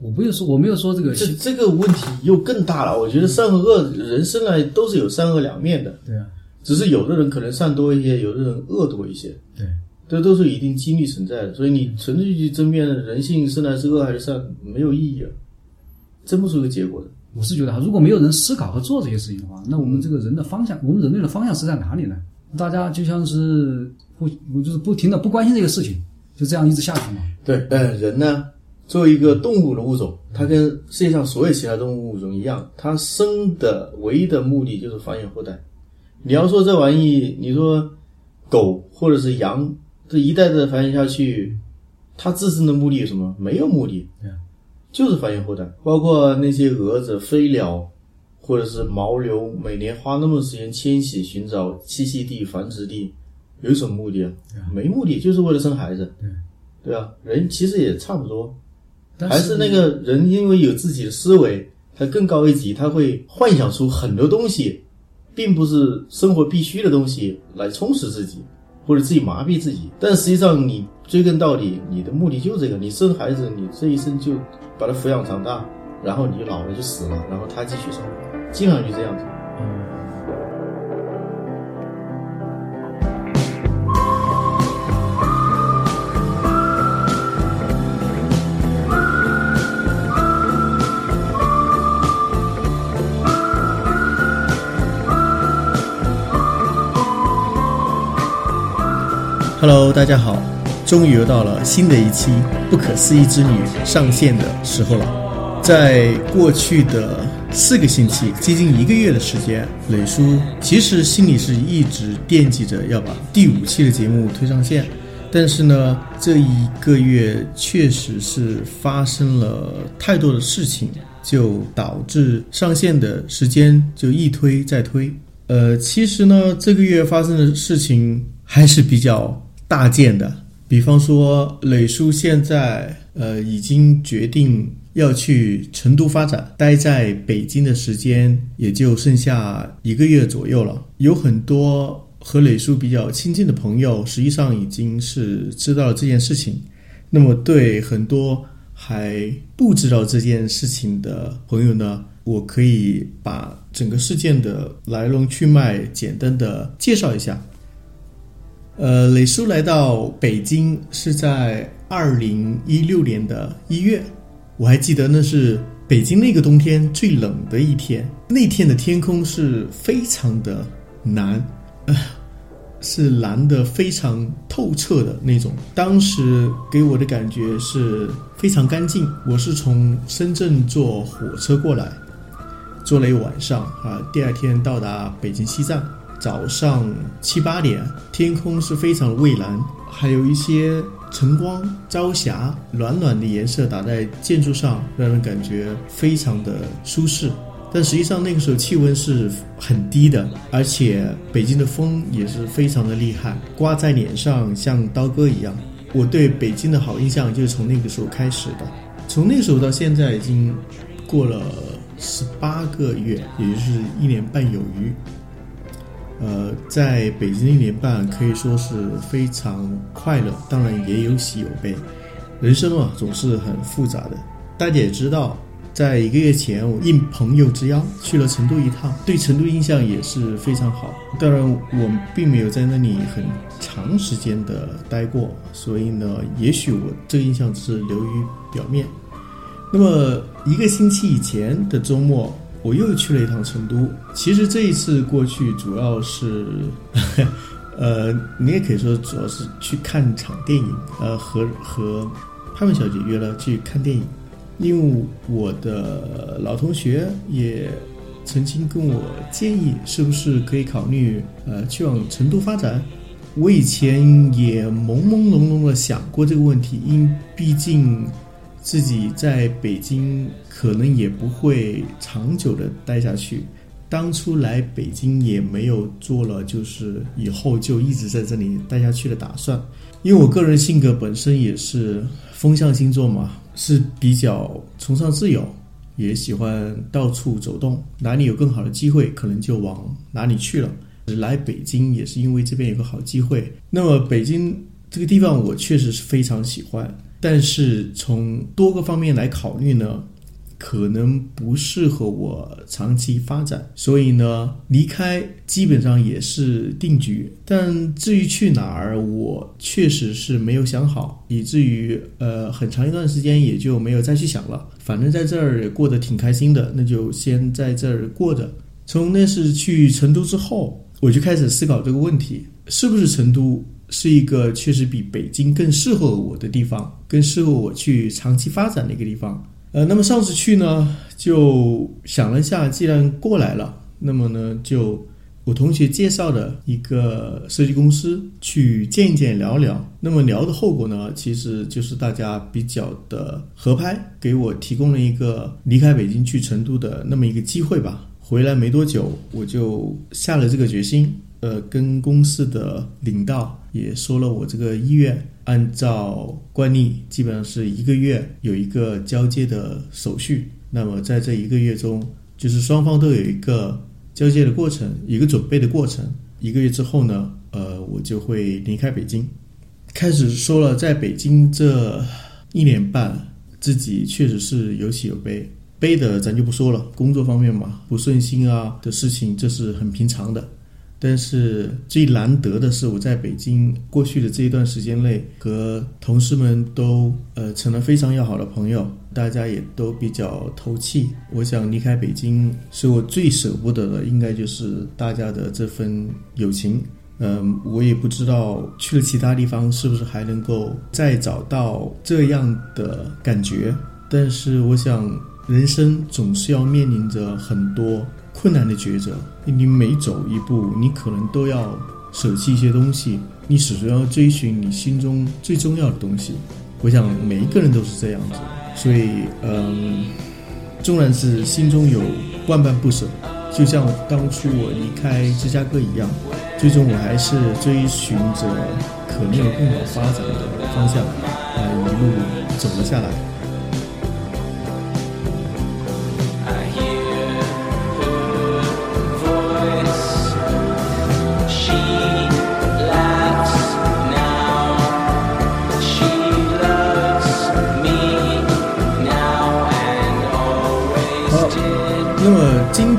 我不有说，我没有说这个，这这个问题又更大了。我觉得善和恶，人生来都是有善恶两面的，对啊，只是有的人可能善多一些，有的人恶多一些，对，这都是有一定几率存在的。所以你纯粹去争辩人性生来是恶还是善，没有意义啊，争不出个结果的。我是觉得哈，如果没有人思考和做这些事情的话，那我们这个人的方向，我们人类的方向是在哪里呢？大家就像是不，我就是不停的不关心这个事情，就这样一直下去嘛。对，呃，人呢，作为一个动物的物种，它跟世界上所有其他动物物种一样，它生的唯一的目的就是繁衍后代。你要说这玩意，你说狗或者是羊，这一代代繁衍下去，它自身的目的有什么？没有目的，就是繁衍后代。包括那些蛾子、飞鸟，或者是牦牛，每年花那么多时间迁徙，寻找栖息地、繁殖地，有什么目的啊？没目的，就是为了生孩子。对对啊，人其实也差不多，但还是那个人，因为有自己的思维，他更高一级，他会幻想出很多东西，并不是生活必须的东西来充实自己，或者自己麻痹自己。但实际上，你追根到底，你的目的就这个：你生孩子，你这一生就把他抚养长大，然后你老了就死了，然后他继续生活，基本上就这样子。Hello，大家好，终于又到了新的一期《不可思议之旅》上线的时候了。在过去的四个星期，接近一个月的时间，磊叔其实心里是一直惦记着要把第五期的节目推上线，但是呢，这一个月确实是发生了太多的事情，就导致上线的时间就一推再推。呃，其实呢，这个月发生的事情还是比较大件的，比方说，磊叔现在呃已经决定要去成都发展，待在北京的时间也就剩下一个月左右了。有很多和磊叔比较亲近的朋友，实际上已经是知道了这件事情。那么，对很多还不知道这件事情的朋友呢，我可以把整个事件的来龙去脉简单的介绍一下。呃，磊叔来到北京是在二零一六年的一月，我还记得那是北京那个冬天最冷的一天，那天的天空是非常的蓝，呃，是蓝的非常透彻的那种。当时给我的感觉是非常干净。我是从深圳坐火车过来，坐了一晚上啊，第二天到达北京西站。早上七八点，天空是非常蔚蓝，还有一些晨光、朝霞，暖暖的颜色打在建筑上，让人感觉非常的舒适。但实际上那个时候气温是很低的，而且北京的风也是非常的厉害，刮在脸上像刀割一样。我对北京的好印象就是从那个时候开始的，从那时候到现在已经过了十八个月，也就是一年半有余。呃，在北京一年半可以说是非常快乐，当然也有喜有悲。人生啊，总是很复杂的。大家也知道，在一个月前，我应朋友之邀去了成都一趟，对成都印象也是非常好。当然，我并没有在那里很长时间的待过，所以呢，也许我这个印象只是流于表面。那么一个星期以前的周末。我又去了一趟成都。其实这一次过去主要是，呃，你也可以说主要是去看场电影，呃，和和潘文小姐约了去看电影。因为我的老同学也曾经跟我建议，是不是可以考虑呃去往成都发展。我以前也朦朦胧胧的想过这个问题，因毕竟。自己在北京可能也不会长久的待下去，当初来北京也没有做了就是以后就一直在这里待下去的打算，因为我个人性格本身也是风象星座嘛，是比较崇尚自由，也喜欢到处走动，哪里有更好的机会，可能就往哪里去了。来北京也是因为这边有个好机会。那么北京这个地方我确实是非常喜欢。但是从多个方面来考虑呢，可能不适合我长期发展，所以呢，离开基本上也是定局。但至于去哪儿，我确实是没有想好，以至于呃很长一段时间也就没有再去想了。反正在这儿也过得挺开心的，那就先在这儿过着。从那次去成都之后，我就开始思考这个问题：是不是成都是一个确实比北京更适合我的地方，更适合我去长期发展的一个地方？呃，那么上次去呢，就想了一下，既然过来了，那么呢，就我同学介绍的一个设计公司去见一见、聊聊。那么聊的后果呢，其实就是大家比较的合拍，给我提供了一个离开北京去成都的那么一个机会吧。回来没多久，我就下了这个决心。呃，跟公司的领导也说了我这个医院，按照惯例，基本上是一个月有一个交接的手续。那么在这一个月中，就是双方都有一个交接的过程，一个准备的过程。一个月之后呢，呃，我就会离开北京。开始说了，在北京这一年半，自己确实是有喜有悲。悲的咱就不说了，工作方面嘛，不顺心啊的事情，这是很平常的。但是最难得的是，我在北京过去的这一段时间内，和同事们都呃成了非常要好的朋友，大家也都比较投契。我想离开北京，是我最舍不得的，应该就是大家的这份友情。嗯，我也不知道去了其他地方是不是还能够再找到这样的感觉。但是我想，人生总是要面临着很多。困难的抉择，你每走一步，你可能都要舍弃一些东西，你始终要追寻你心中最重要的东西。我想每一个人都是这样子，所以，嗯，纵然是心中有万般不舍，就像当初我离开芝加哥一样，最终我还是追寻着可能有更好发展的方向，啊，一路走了下来。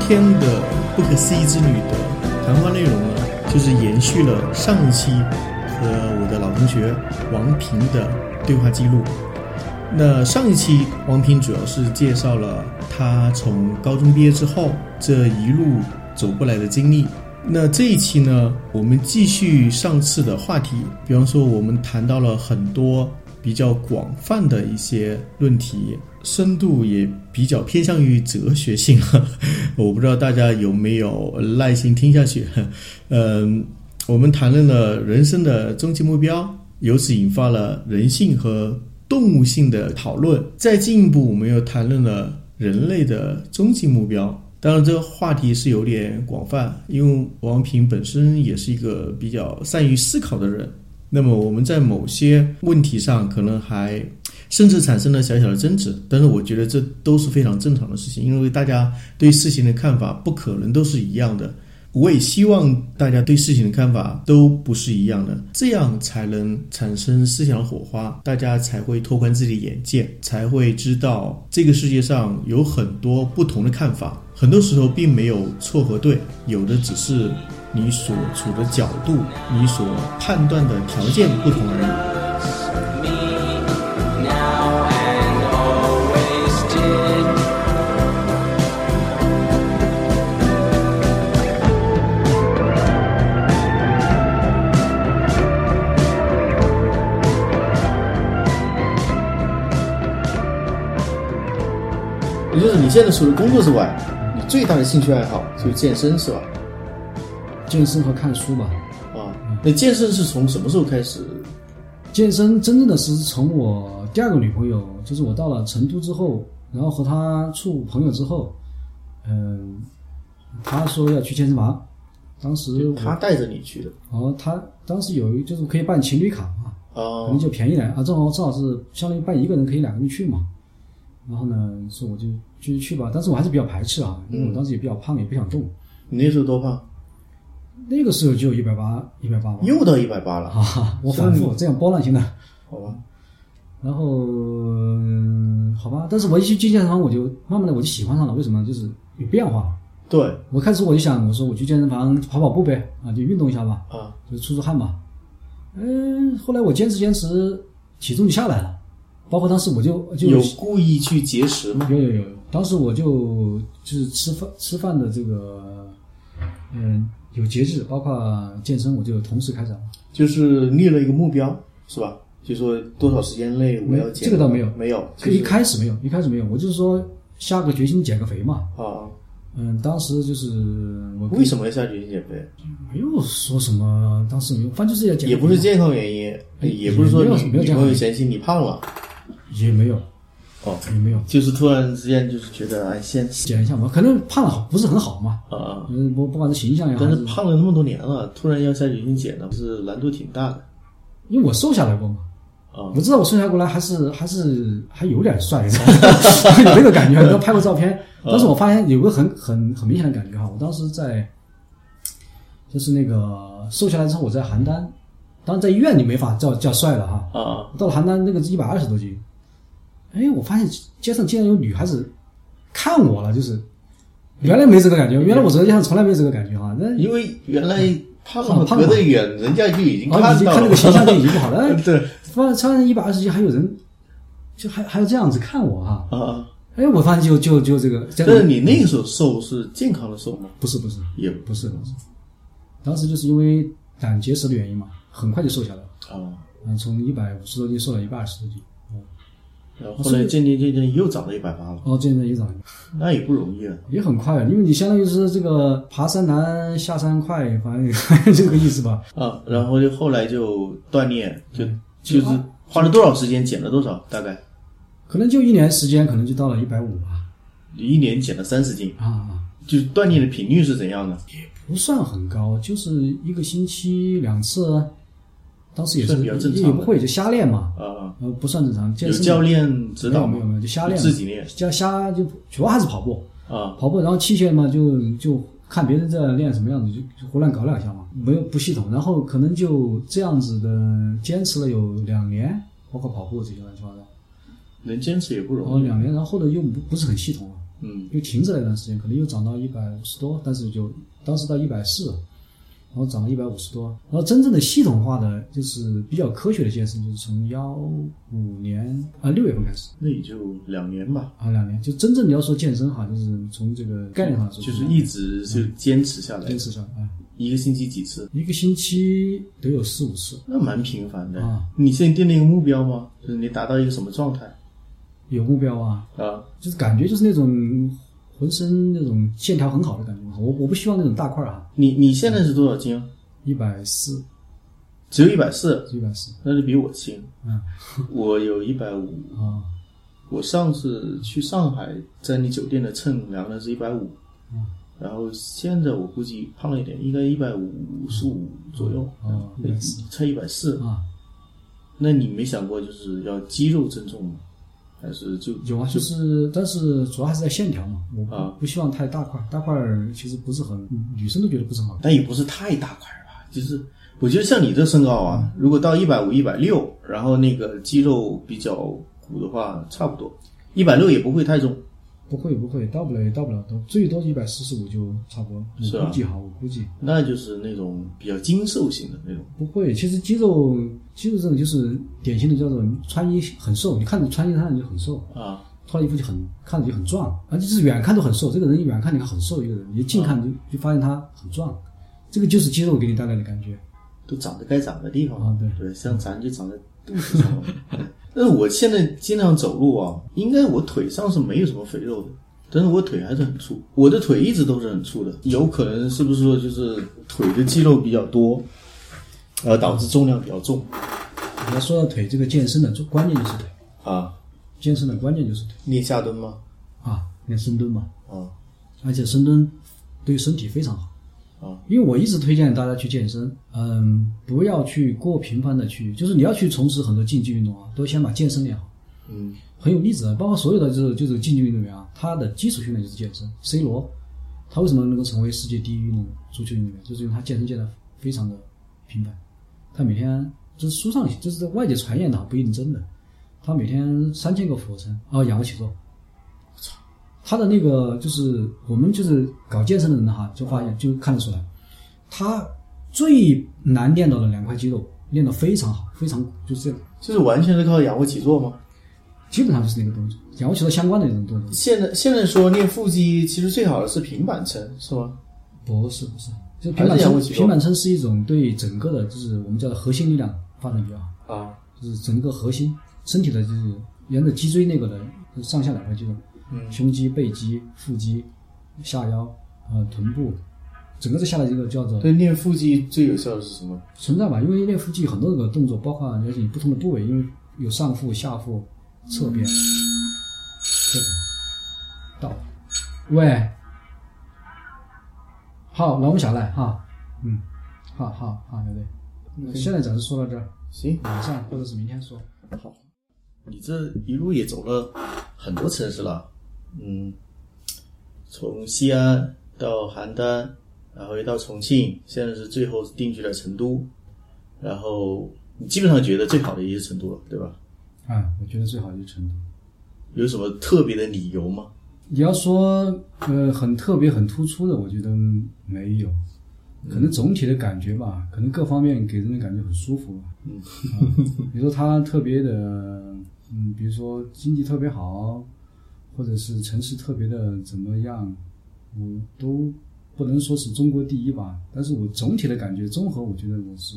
天的不可思议之旅的谈话内容呢，就是延续了上一期和我的老同学王平的对话记录。那上一期王平主要是介绍了他从高中毕业之后这一路走过来的经历。那这一期呢，我们继续上次的话题，比方说我们谈到了很多比较广泛的一些论题。深度也比较偏向于哲学性，我不知道大家有没有耐心听下去。嗯，我们谈论了人生的终极目标，由此引发了人性和动物性的讨论。再进一步，我们又谈论了人类的终极目标。当然，这个话题是有点广泛，因为王平本身也是一个比较善于思考的人。那么我们在某些问题上可能还。甚至产生了小小的争执，但是我觉得这都是非常正常的事情，因为大家对事情的看法不可能都是一样的。我也希望大家对事情的看法都不是一样的，这样才能产生思想的火花，大家才会拓宽自己的眼界，才会知道这个世界上有很多不同的看法。很多时候并没有错和对，有的只是你所处的角度、你所判断的条件不同而已。你现在除了工作之外，你最大的兴趣爱好就是健身，是吧？健身和看书吧。啊，那健身是从什么时候开始？健身真正的是从我第二个女朋友，就是我到了成都之后，然后和她处朋友之后，嗯，她说要去健身房，当时她带着你去的。哦，她当时有一就是可以办情侣卡嘛，哦，可能就便宜点啊，正好正好是相当于办一个人可以两个人去嘛。然后呢，说我就继续去吧，但是我还是比较排斥啊，因为我当时也比较胖，也不想动。你那时候多胖？那个时候就一百八，一百八吧。又到一百八了啊！我反复这样波浪型的。好吧。然后、嗯好吧，但是我一去进健身房，我就慢慢的我就喜欢上了，为什么？就是有变化。对我开始我就想，我说我去健身房跑跑步呗，啊，就运动一下吧，啊，就出出汗嘛。嗯，后来我坚持坚持，体重就下来了。包括当时我就就有故意去节食吗？有有有，当时我就就是吃饭吃饭的这个，嗯，有节制，包括健身，我就同时开展了。就是立了一个目标，是吧？就说多少时间内我要减，这个倒没有没有，就是开始没有，一开始没有，我就是说下个决心减个肥嘛。啊，嗯，当时就是我为什么要下决心减肥？没有说什么，当时没有，反正就是要减，也不是健康原因，也不是说没有你女朋友嫌弃你胖了，也没有，哦，也没有。就是突然之间就是觉得哎，先减一下嘛，可能胖了好不是很好嘛。啊，嗯，不不管是形象也好，但是胖了那么多年了，突然要下决心减呢，是难度挺大的。因为我瘦下来过嘛。啊。我知道我瘦下过来还是还是还有点帅，有那个感觉。都拍过照片，但是我发现有个很很很明显的感觉哈，我当时在就是那个瘦下来之后，我在邯郸，当然在医院里没法叫叫帅了哈。啊，到了邯郸那个一百二十多斤，哎，我发现街上竟然有女孩子看我了，就是原来没这个感觉，原来我走在街上从来没有这个感觉哈。那因为原来胖胖隔得远，人家就已经啊，看到了，已经看那个形象就已经不好了。哎 对发穿一百二十斤还有人，就还还要这样子看我哈。啊。哎，我发现就就就这个，但是你那个时候瘦是健康的瘦吗？不是不是也不是不是，当时就是因为胆结石的原因嘛，很快就瘦下来了，哦，嗯，从一百五十多斤瘦到一百二十多斤，然后后来渐渐渐渐又长到一百八了，哦，渐渐又长了，那也不容易啊。也很快，因为你相当于是这个爬山难下山快，反正这个意思吧。啊，然后就后来就锻炼，就就是花了多少时间减了多少？大概可能就一年时间，可能就到了一百五吧。一年减了三十斤，啊啊，就是锻炼的频率是怎样的？不算很高，就是一个星期两次，当时也是比较正常也不会就瞎练嘛，啊，呃，不算正常。健身有教练指导？没有没有就瞎练。自己练。瞎瞎就主要还是跑步，啊。跑步，然后器械嘛就就看别人在练什么样子，就就胡乱搞两下嘛，没有不系统，然后可能就这样子的坚持了有两年，包括跑步这些乱七八糟，能坚持也不容易。两年，然后后来又不不是很系统了。嗯，又停止了一段时间，可能又涨到一百五十多，但是就当时到一百四，然后涨了一百五十多，然后真正的系统化的就是比较科学的健身，就是从幺五年啊六月份开始。那也就两年吧，啊两年，就真正你要说健身哈，就是从这个概念上说，就是一直就坚持下来坚，持下来，啊，一个星期几次，一个星期得有四五次，那蛮频繁的。啊。你现在定了一个目标吗？就是你达到一个什么状态？有目标啊，啊？就是感觉就是那种浑身那种线条很好的感觉，我我不希望那种大块儿啊，你你现在是多少斤啊？一百四，只有一百四，一百四，那就比我轻。嗯我有一百五。啊，我上次去上海，在你酒店的秤量的是一百五，嗯然后现在我估计胖了一点，应该一百五十五左右，哦那140才一百四。啊。那你没想过就是要肌肉增重吗？还是就有啊，就是，但是主要还是在线条嘛，我不、啊不希望太大块，大块儿其实不是很，女生都觉得不是很好看。但也不是太大块吧？就是我觉得像你这身高啊，如果到一百五、一百六，然后那个肌肉比较鼓的话，差不多一百六也不会太重。不会不会，到不了也到不了多，最多一百四十五就差不多我估计哈，我估计那就是那种比较精瘦型的那种。不会。其实肌肉肌肉这种就是典型的叫做穿衣很瘦，你看着穿衣上就很瘦，啊，脱了衣服就很看着就很壮，而且就是远看都很瘦。这个人远看你看很瘦一个人，你近看就就发现他很壮，这个就是肌肉给你带来的感觉。都长在该长的地方啊对对，像咱就长在肚子上 但是我现在经常走路啊，应该我腿上是没有什么肥肉的，但是我腿还是很粗，我的腿一直都是很粗的，有可能是不是说就是腿的肌肉比较多，呃，导致重量比较重你要说到腿，这个健身的关键就是腿，啊？健身的关键就是腿练下蹲吗？啊，练深蹲嘛。啊而且深蹲对身体非常好。啊因为我一直推荐大家去健身，嗯，不要去过频繁的去，就是你要去从事很多竞技运动啊，都先把健身练好。嗯很有例子啊，包括所有的就是就是竞技运动员啊，他的基础训练就是健身。C 罗，他为什么能够成为世界第一运动足球运动员，就是因为他健身健的非常的频繁。他每天就是书上就是在外界传言的，不一定真的。他每天三千个俯卧撑，啊，仰卧起坐。他的那个就是我们就是搞健身的人哈，就发现就看得出来，他最难练到的两块肌肉练得非常好，非常就是这样，就是完全是靠仰卧起坐吗？基本上就是那个动作，仰卧起坐相关的那种动作。现在现在说练腹肌，其实最好的是平板撑，是吗？不是不是，就还平板撑，平板撑是一种对整个的，就是我们叫核心力量发展比较好，啊，就是整个核心身体的，就是沿着脊椎那个的上下两块肌肉，嗯。胸肌、背肌、腹肌、下腰、呃臀部，整个这下来一个叫做对，练腹肌最有效的是什么？存在吧，因为练腹肌有很多个动作，包括而且你不同的部位，因为有上腹、下腹、侧边，这种到，喂，好，那我们下来哈，嗯，好好好，对不对？那现在暂时说到这儿，行，晚上或者是明天说。好，你这一路也走了很多城市了，嗯，从西安到邯郸，然后又到重庆，现在是最后定居在成都，然后你基本上觉得最好的也是成都了，对吧？啊，我觉得最好就是成都。有什么特别的理由吗？你要说呃很特别很突出的，我觉得没有，可能总体的感觉吧，可能各方面给人的感觉很舒服吧。嗯，比如说它特别的，嗯，比如说经济特别好，或者是城市特别的怎么样，我都不能说是中国第一吧，但是我总体的感觉综合，我觉得我是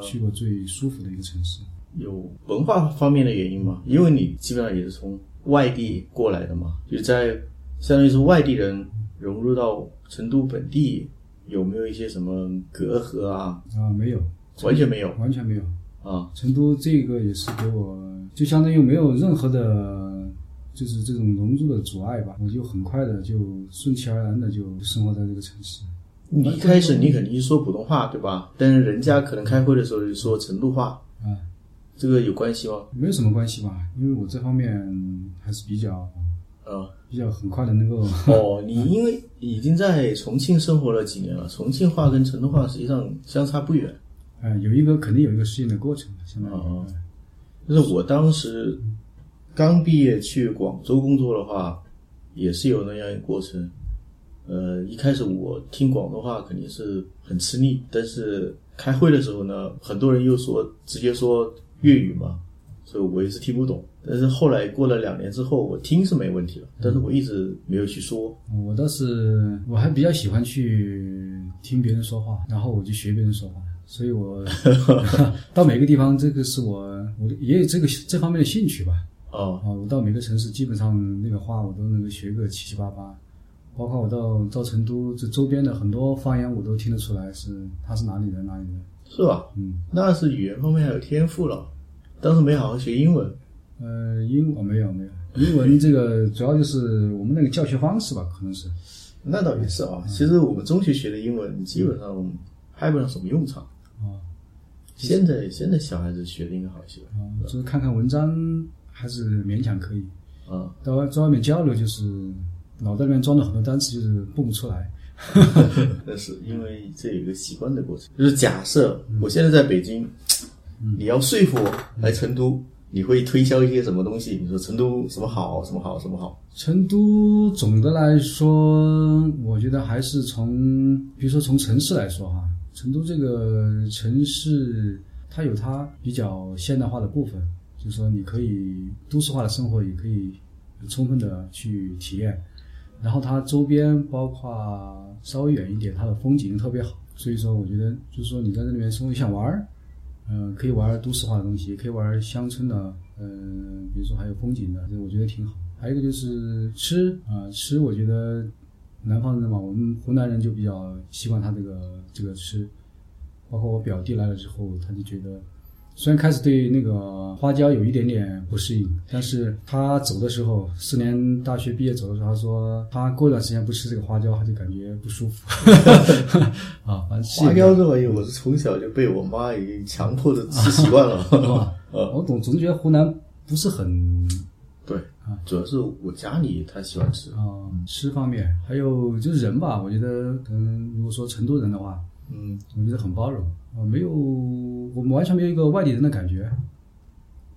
去过最舒服的一个城市。有文化方面的原因吗？因为你基本上也是从外地过来的嘛，就在相当于是外地人融入到成都本地，有没有一些什么隔阂啊？啊，没有，完全没有完全没有。啊，成都这个也是给我，就相当于没有任何的，就是这种融入的阻碍吧，我就很快的就顺其而然的就生活在这个城市。你一开始你肯定是说普通话对吧？但是人家可能开会的时候就说成都话，啊，这个有关系吗？没有什么关系吧，因为我这方面还是比较啊，比较很快的能够，哦，你因为已经在重庆生活了几年了，重庆话跟成都话实际上相差不远。嗯，有一个肯定有一个适应的过程，相当于。哦就是我当时刚毕业去广州工作的话，也是有那样一个过程。呃，一开始我听广东话肯定是很吃力，但是开会的时候呢，很多人又说直接说粤语嘛，所以我也是听不懂。但是后来过了两年之后，我听是没问题了，但是我一直没有去说。我倒是我还比较喜欢去听别人说话，然后我就学别人说话，所以我 到每个地方，这个是我我也有这个这方面的兴趣吧。哦，啊，我到每个城市，基本上那个话我都能够学个七七八八，包括我到到成都这周边的很多方言，我都听得出来是他是哪里人哪里人。是吧？嗯，那是语言方面还有天赋了，当时没好好学英文。呃，英文没有没有，英文这个主要就是我们那个教学方式吧，可能是。那倒也是啊，其实我们中学学的英文基本上派不上什么用场。啊现在现在小孩子学的应该好一些啊，就是看看文章还是勉强可以。啊。到外在外面交流，就是脑袋里面装了很多单词，就是蹦不出来。但是因为这有一个习惯的过程，就是假设我现在在北京，你要说服我来成都，你会推销一些什么东西？你说成都什么好，什么好，什么好？成都总的来说，我觉得还是从，比如说从城市来说哈，成都这个城市它有它比较现代化的部分，就是说你可以都市化的生活也可以充分的去体验，然后它周边包括稍微远一点，它的风景特别好，所以说我觉得就是说你在这里面生活想玩儿，嗯、可以玩都市化的东西，也可以玩乡村的，嗯、比如说还有风景的，这我觉得挺好。还有一个就是吃啊、吃我觉得南方人嘛，我们湖南人就比较习惯他这个这个吃，包括我表弟来了之后，他就觉得。虽然开始对那个花椒有一点点不适应，但是他走的时候，四年大学毕业走的时候，他说他过一段时间不吃这个花椒，他就感觉不舒服。啊，反正花椒这玩意，我是从小就被我妈已经强迫的吃习惯了。我总总觉得湖南不是很对，主要是我家里他喜欢吃。啊、吃方面，还有就是人吧，我觉得可能如果说成都人的话，嗯，我觉得很包容啊、没有我们完全没有一个外地人的感觉。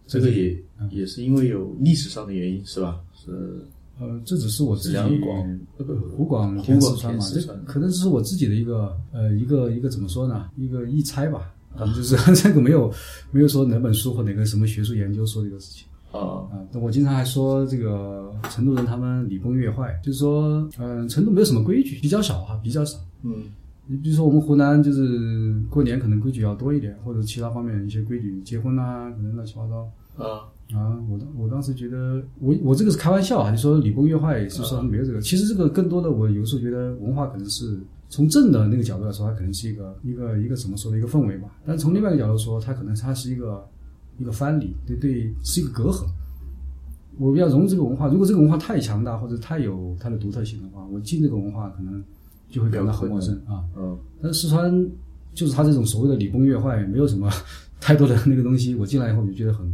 这个也也是因为有历史上的原因，是吧？是呃，这只是我自己两广呃不湖广湖广填四川嘛，这可能只是我自己的一个呃一个一个怎么说呢，一个臆猜吧，反正就是 这个没有没有说哪本书或哪个什么学术研究说这个事情。啊啊，我经常还说这个成都人他们礼崩乐坏，就是说，嗯、成都没有什么规矩，比较少哈，比较少。嗯你比如说我们湖南就是过年可能规矩要多一点，或者其他方面一些规矩，结婚啊，可能乱七八糟啊啊。我当我当时觉得，我我这个是开玩笑啊，就说礼崩乐坏是说没有这个，其实这个更多的我有时候觉得文化可能是从正的那个角度来说，它可能是一个一个一个怎么说的一个氛围吧，但从另外一个角度说，它可能它是一个一个藩篱，对对，是一个隔阂。我要融入这个文化，如果这个文化太强大或者太有它的独特性的话，我进这个文化可能就会感到很陌生啊。嗯但是四川就是它这种所谓的礼崩乐坏，没有什么太多的那个东西。我进来以后我就觉得很，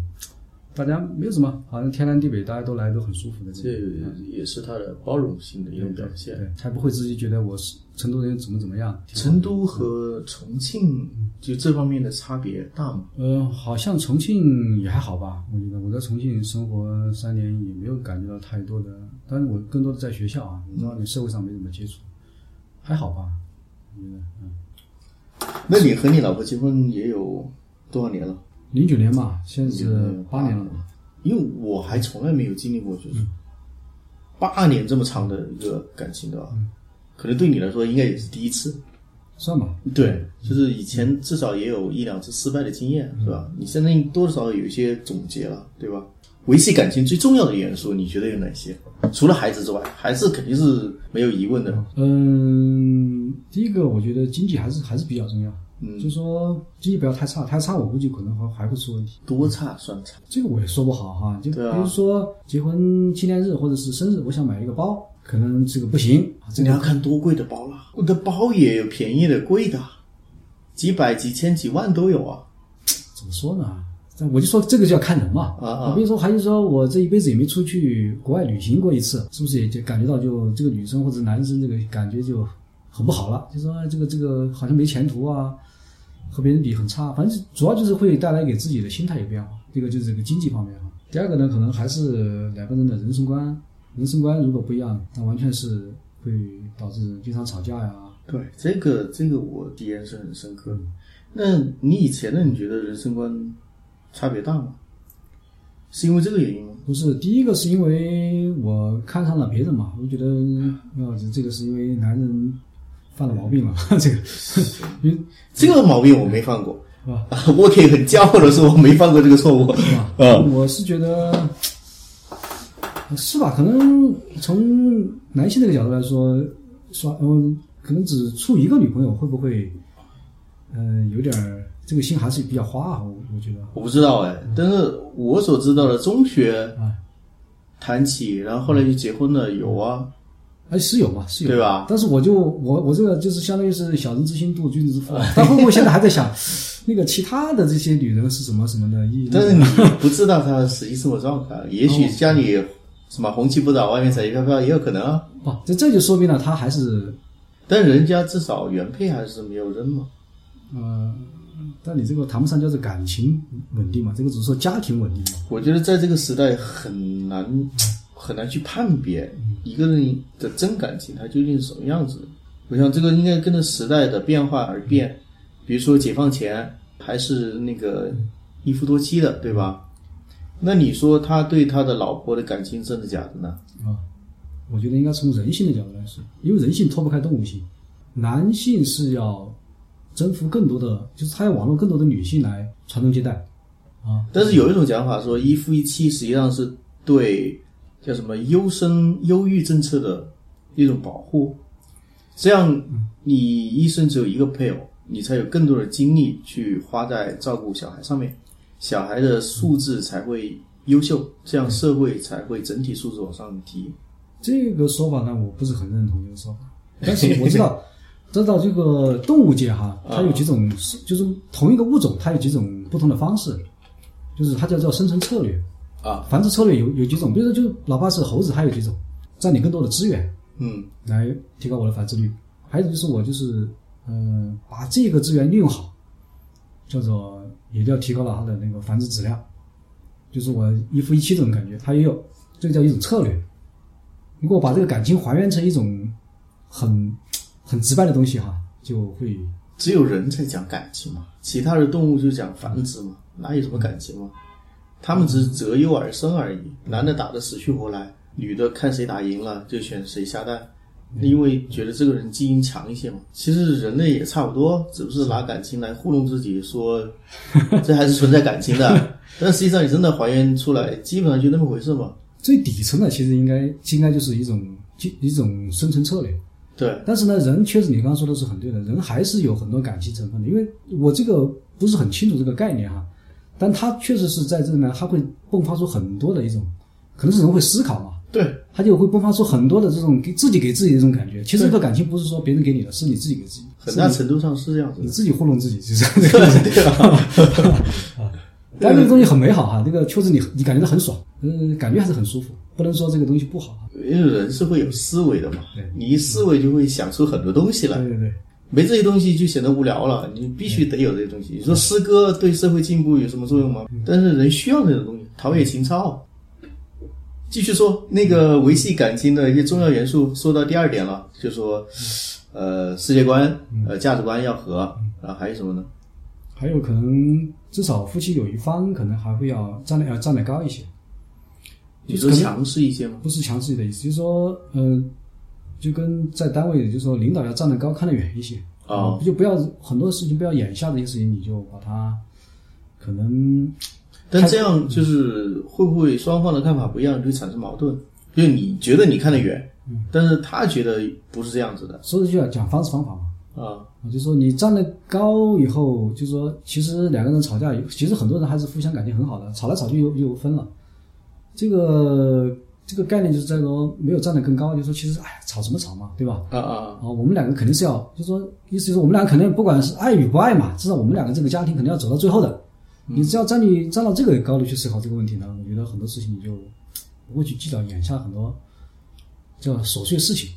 大家没有什么，好像天南地北大家都来都很舒服的这种。也是它的包容性的一种表现。对，才不会自己觉得我是成都人怎么怎么样。成都和重庆就这方面的差别大吗？呃，好像重庆也还好吧，我觉得我在重庆生活三年也没有感觉到太多的，但是我更多的在学校啊，你知道，你社会上没怎么接触，还好吧，我觉得，嗯，那你和你老婆结婚也有多少年了？零九年吧，现在是八年了，因为我还从来没有经历过，就是八年这么长的一个感情的啊，可能对你来说应该也是第一次。算吧，对，就是以前至少也有一两次失败的经验，是吧？你现在多多少少有一些总结了，对吧？维系感情最重要的元素，你觉得有哪些？除了孩子之外，孩子肯定是没有疑问的。嗯，第一个我觉得经济还是还是比较重要，嗯就说经济不要太差，太差我估计可能还还会出问题。多差算差，这个我也说不好哈，就比如说结婚纪念日或者是生日，我想买一个包，可能这个不行，啊这个你要看多贵的包了。我的包也有便宜的、贵的，几百、几千、几万都有啊。怎么说呢？这我就说这个就要看人嘛。啊啊比如说，还是说我这一辈子也没出去国外旅行过一次，是不是也就感觉到就这个女生或者男生这个感觉就很不好了？就说哎这个这个好像没前途啊，和别人比很差。反正主要就是会带来给自己的心态有变化。这个就是这个经济方面哈。第二个呢，可能还是两个人的人生观，人生观如果不一样，那完全是会导致经常吵架呀。对，这个这个我体验是很深刻的。那你以前呢？你觉得人生观差别大吗？是因为这个原因吗？不是，第一个是因为我看上了别人嘛，我觉得，啊，这这个是因为男人犯了毛病了，这个，因为这个毛病我没犯过，是吧？我可以很骄傲的说，我没犯过这个错误。嗯我是觉得是吧？可能从男性这个角度来说，说嗯，可能只处一个女朋友，会不会，嗯、有点儿这个心还是比较花啊？我我觉得我不知道哎，但是我所知道的中学啊，谈起，然后后来就结婚了，有啊。哎，是有嘛，是有，对吧？但是我就我我这个就是相当于是小人之心度君子之腹但，会不会现在还在想 那个其他的这些女人是什么什么的？一但是你不知道她的实际生活状况，也许家里什么红旗不倒，外面彩旗飘飘，也有可能啊。不，这这就说明了她还是但人家至少原配还是没有扔嘛。呃，但你这个谈不上叫做感情稳定嘛，这个只是说家庭稳定嘛。我觉得在这个时代很难 很难去判别一个人的真感情他究竟是什么样子的。我想这个应该跟着时代的变化而变。比如说解放前还是那个一夫多妻的，对吧？那你说他对他的老婆的感情真的假的呢？啊，我觉得应该从人性的角度来说，因为人性脱不开动物性，男性是要征服更多的，就是他要网络更多的女性来传宗接代啊。但是有一种讲法说一夫一妻实际上是对叫什么优生优育政策的一种保护，这样你一生只有一个配偶，你才有更多的精力去花在照顾小孩上面，小孩的素质才会优秀，这样社会才会整体素质往上提。这个说法呢，我不是很认同这个说法，但是我知道，知道这个动物界哈，它有几种，就是同一个物种，它有几种不同的方式，就是它叫做生存策略。啊，繁殖策略有有几种，比如说就哪怕是猴子，它有几种，占领更多的资源嗯。来提高我的繁殖率，还有就是我就是嗯、呃把这个资源利用好，叫做也叫提高了它的那个繁殖质量。就是我一夫一妻这种感觉，它也有，这个叫一种策略。如果把这个感情还原成一种很很直白的东西哈，就会只有人才讲感情嘛，其他的动物就讲繁殖嘛，哪有什么感情嘛？他们只是择优而生而已，男的打得死去活来，女的看谁打赢了就选谁下蛋，因为觉得这个人基因强一些嘛。其实人类也差不多，只不是拿感情来糊弄自己，说 这还是存在感情的，但实际上你真的还原出来，基本上就那么回事嘛。最底层的其实应该应该就是一种一一种生存策略。对，但是呢，人确实你刚刚说的是很对的，人还是有很多感情成分的。因为我这个不是很清楚这个概念哈，但他确实是在这里面，他会迸发出很多的一种，可能是人会思考嘛，对，他就会迸发出很多的这种给自己给自己的这种感觉。其实这个感情不是说别人给你的，是你自己给自己，很大程度上是这样子。你自己糊弄自己，就是这个。对吧？但这个东西很美好哈，这个确实你你感觉到很爽，嗯，感觉还是很舒服，不能说这个东西不好哈。因为人是会有思维的嘛对，你一思维就会想出很多东西来对，对对，没这些东西就显得无聊了。你必须得有这些东西。你说诗歌对社会进步有什么作用吗？但是人需要这种东西，陶冶情操。继续说那个维系感情的一些重要元素，说到第二点了，就说，呃，世界观、呃，价值观要合，啊，还有什么呢？还有可能至少夫妻有一方可能还会要站得要站得高一些，你说强势一些吗？不是强势的意思，就是说，嗯、就跟在单位，就是说领导要站得高，看得远一些哦就不要很多事情不要眼下的一些事情，你就把它可能但这样就是会不会双方的看法不一样，就会产生矛盾？就是你觉得你看得远，但是他觉得不是这样子的说的就要讲方式方法嘛。啊。啊，就是说你站得高以后，就是说其实两个人吵架，其实很多人还是互相感情很好的，吵来吵去又又分了。这个这个概念就是在说没有站得更高，就是说其实哎呀吵什么吵嘛，对吧？啊啊！啊，我们两个肯定是要，就是说意思就是我们两个肯定不管是爱与不爱嘛，至少我们两个这个家庭肯定要走到最后的。你只要站你站到这个高度去思考这个问题呢，我觉得很多事情你就不会去计较眼下很多叫琐碎事情。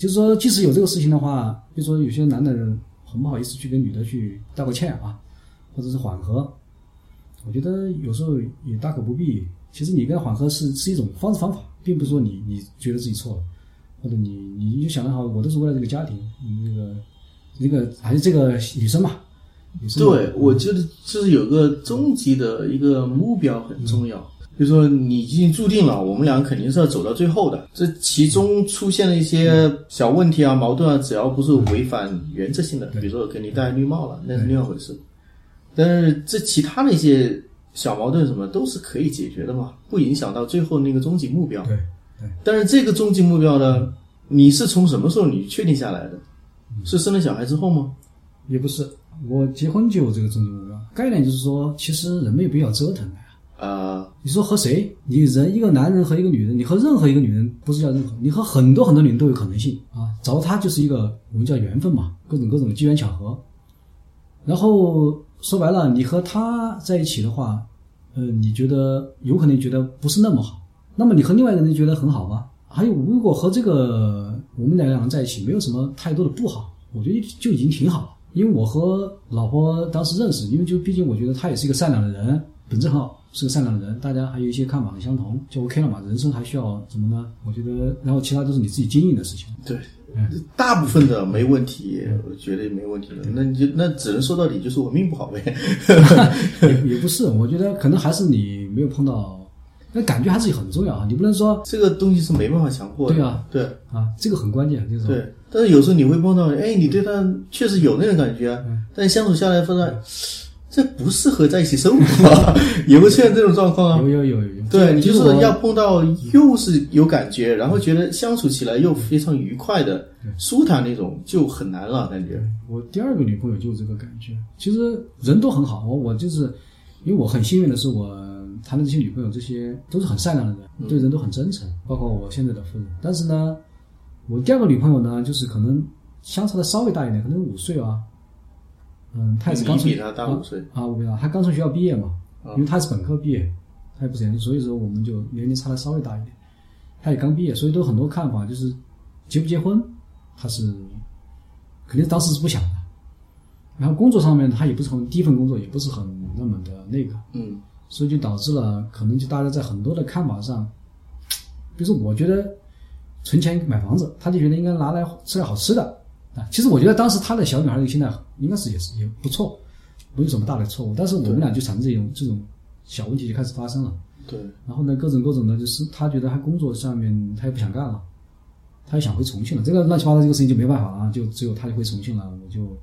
就是说，即使有这个事情的话，就说有些男的人很不好意思去跟女的去道个歉啊，或者是缓和，我觉得有时候也大可不必。其实你跟他缓和是是一种方式方法，并不是说你你觉得自己错了，或者你你就想得好，我都是为了这个家庭，你那个那个还是这个女生嘛，女生对，我觉得就是有个终极的一个目标很重要。就是说，你已经注定了，我们俩肯定是要走到最后的。这其中出现了一些小问题啊、矛盾啊，只要不是违反原则性的，比如说给你戴绿帽了，那是另外一回事。但是这其他的一些小矛盾什么都是可以解决的嘛，不影响到最后那个终极目标。对但是这个终极目标呢，你是从什么时候你确定下来的？是生了小孩之后吗？也不是，我结婚就有这个终极目标。概念就是说，其实人没有必要折腾的呀。啊、你说和谁？你人一个男人和一个女人，你和任何一个女人不是叫任何，你和很多很多女人都有可能性啊。找到她就是一个我们叫缘分嘛，各种各种机缘巧合。然后说白了，你和她在一起的话，呃，你觉得有可能觉得不是那么好，那么你和另外一个人觉得很好吗？还有，如果和这个我们两个人在一起没有什么太多的不好，我觉得就已经挺好了。因为我和老婆当时认识，因为就毕竟我觉得她也是一个善良的人，本质很好，是个善良的人，大家还有一些看法很相同，就 OK 了嘛。人生还需要什么呢？我觉得，然后其他都是你自己经营的事情。对嗯，大部分的没问题，我觉得没问题的。那你就那只能说到底就是我命不好呗。也也不是，我觉得可能还是你没有碰到，那感觉还是很重要啊。你不能说这个东西是没办法强迫的。对啊，对啊，这个很关键，就是对。但是有时候你会碰到，哎，你对他确实有那种感觉但相处下来发现这不适合在一起生活啊，也会出现这种状况啊有。有有有有，对你就是要碰到又是有感觉，然后觉得相处起来又非常愉快的、舒坦那种，就很难了，感觉。我第二个女朋友就是这个感觉。其实人都很好，我我就是，因为我很幸运的是，我谈的这些女朋友，这些都是很善良的人，对人都很真诚，包括我现在的夫人。但是呢，我第二个女朋友呢，就是可能相差的稍微大一点，可能五岁啊。嗯，他也是刚从你比她大五岁啊，我比她，她刚从学校毕业嘛，啊因为他是本科毕业，他也不是研究，所以说我们就年龄差的稍微大一点。他也刚毕业，所以都很多看法，就是结不结婚，他是肯定当时是不想的。然后工作上面，他也不是很第一份工作，也不是很那么的那个，嗯，所以就导致了可能就大家在很多的看法上，比如说我觉得存钱买房子，他就觉得应该拿来吃点好吃的啊。其实我觉得当时他的小女孩的心态应该是也是也不错，没有什么大的错误。但是我们俩就产生这种这种小问题就开始发生了。对，然后呢，各种各种的，就是他觉得他工作上面他也不想干了，他也想回重庆了。这个乱七八糟这个事情就没办法了啊，就只有他回重庆了，我就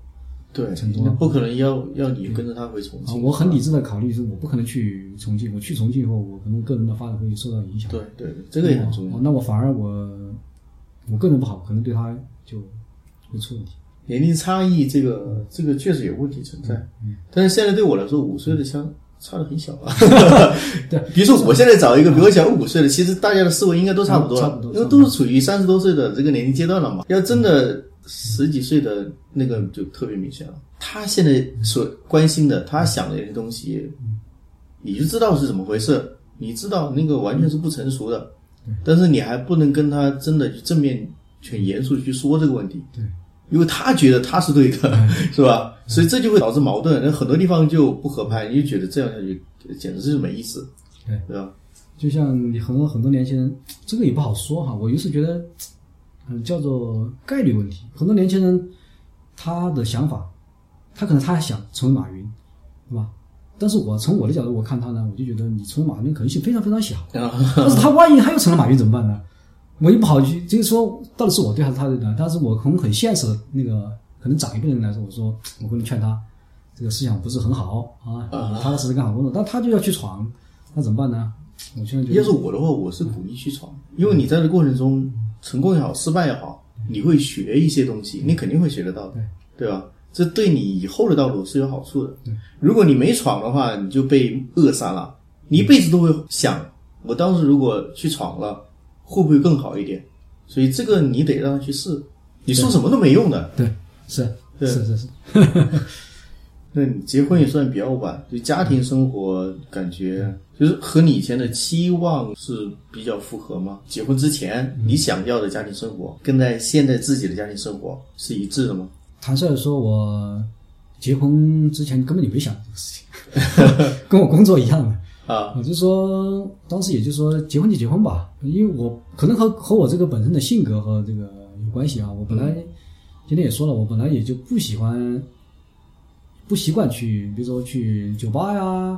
对成，都那不可能要要你跟着他回重啊，庆。我很理智的考虑是我不可能去重庆，我去重庆以后，我可能个人的发展会受到影响。对对，对这个也很重要。哦那我反而我我个人不好，可能对他就会出问题。年龄差异这个这个确实有问题存在，但是现在对我来说，五岁的相差的很小啊。对，比如说我现在找一个比我小五岁的，其实大家的思维应该都差不多差不，多因为都是处于三十多岁的这个年龄阶段了嘛。要真的十几岁的那个就特别明显了。他现在所关心的，他想的那些东西，你就知道是怎么回事，你知道那个完全是不成熟的，但是你还不能跟他真的去正面、很严肃地去说这个问题。对。因为他觉得他是对的，是吧？所以这就会导致矛盾，那很多地方就不合拍，你就觉得这样下去简直是没意思，对对吧？就像你很多很多年轻人，这个也不好说哈。我有时觉得，嗯、叫做概率问题。很多年轻人他的想法，他可能他还想成为马云，对吧？但是我从我的角度我看他呢，我就觉得你成为马云可能性非常非常小。啊，但是他万一他又成了马云怎么办呢？我也不好去，就是说到底是我对还是他对呢？但是我从很现实的那个可能长一辈人来说，我说我可能劝他这个思想不是很好啊，啊踏踏实实干好工作，但他就要去闯，那怎么办呢？我现在觉要是我的话，我是鼓励去闯，因为你在这过程中成功也好，失败也好，你会学一些东西，你肯定会学得到的，对对吧？这对你以后的道路是有好处的。如果你没闯的话，你就被扼杀了，你一辈子都会想，我当时如果去闯了，会不会更好一点？所以这个你得让他去试，你说什么都没用的。对，是对是是是，那你结婚也算比较晚，对家庭生活感觉就是和你以前的期望是比较符合吗？结婚之前你想要的家庭生活，跟在现在自己的家庭生活是一致的吗？坦率的说，我结婚之前根本就没想这个事情，跟我工作一样的。啊，我就说，当时也就说结婚就结婚吧，因为我可能和和我这个本身的性格和这个有关系啊。我本来今天也说了，我本来也就不喜欢，不习惯去，比如说去酒吧呀，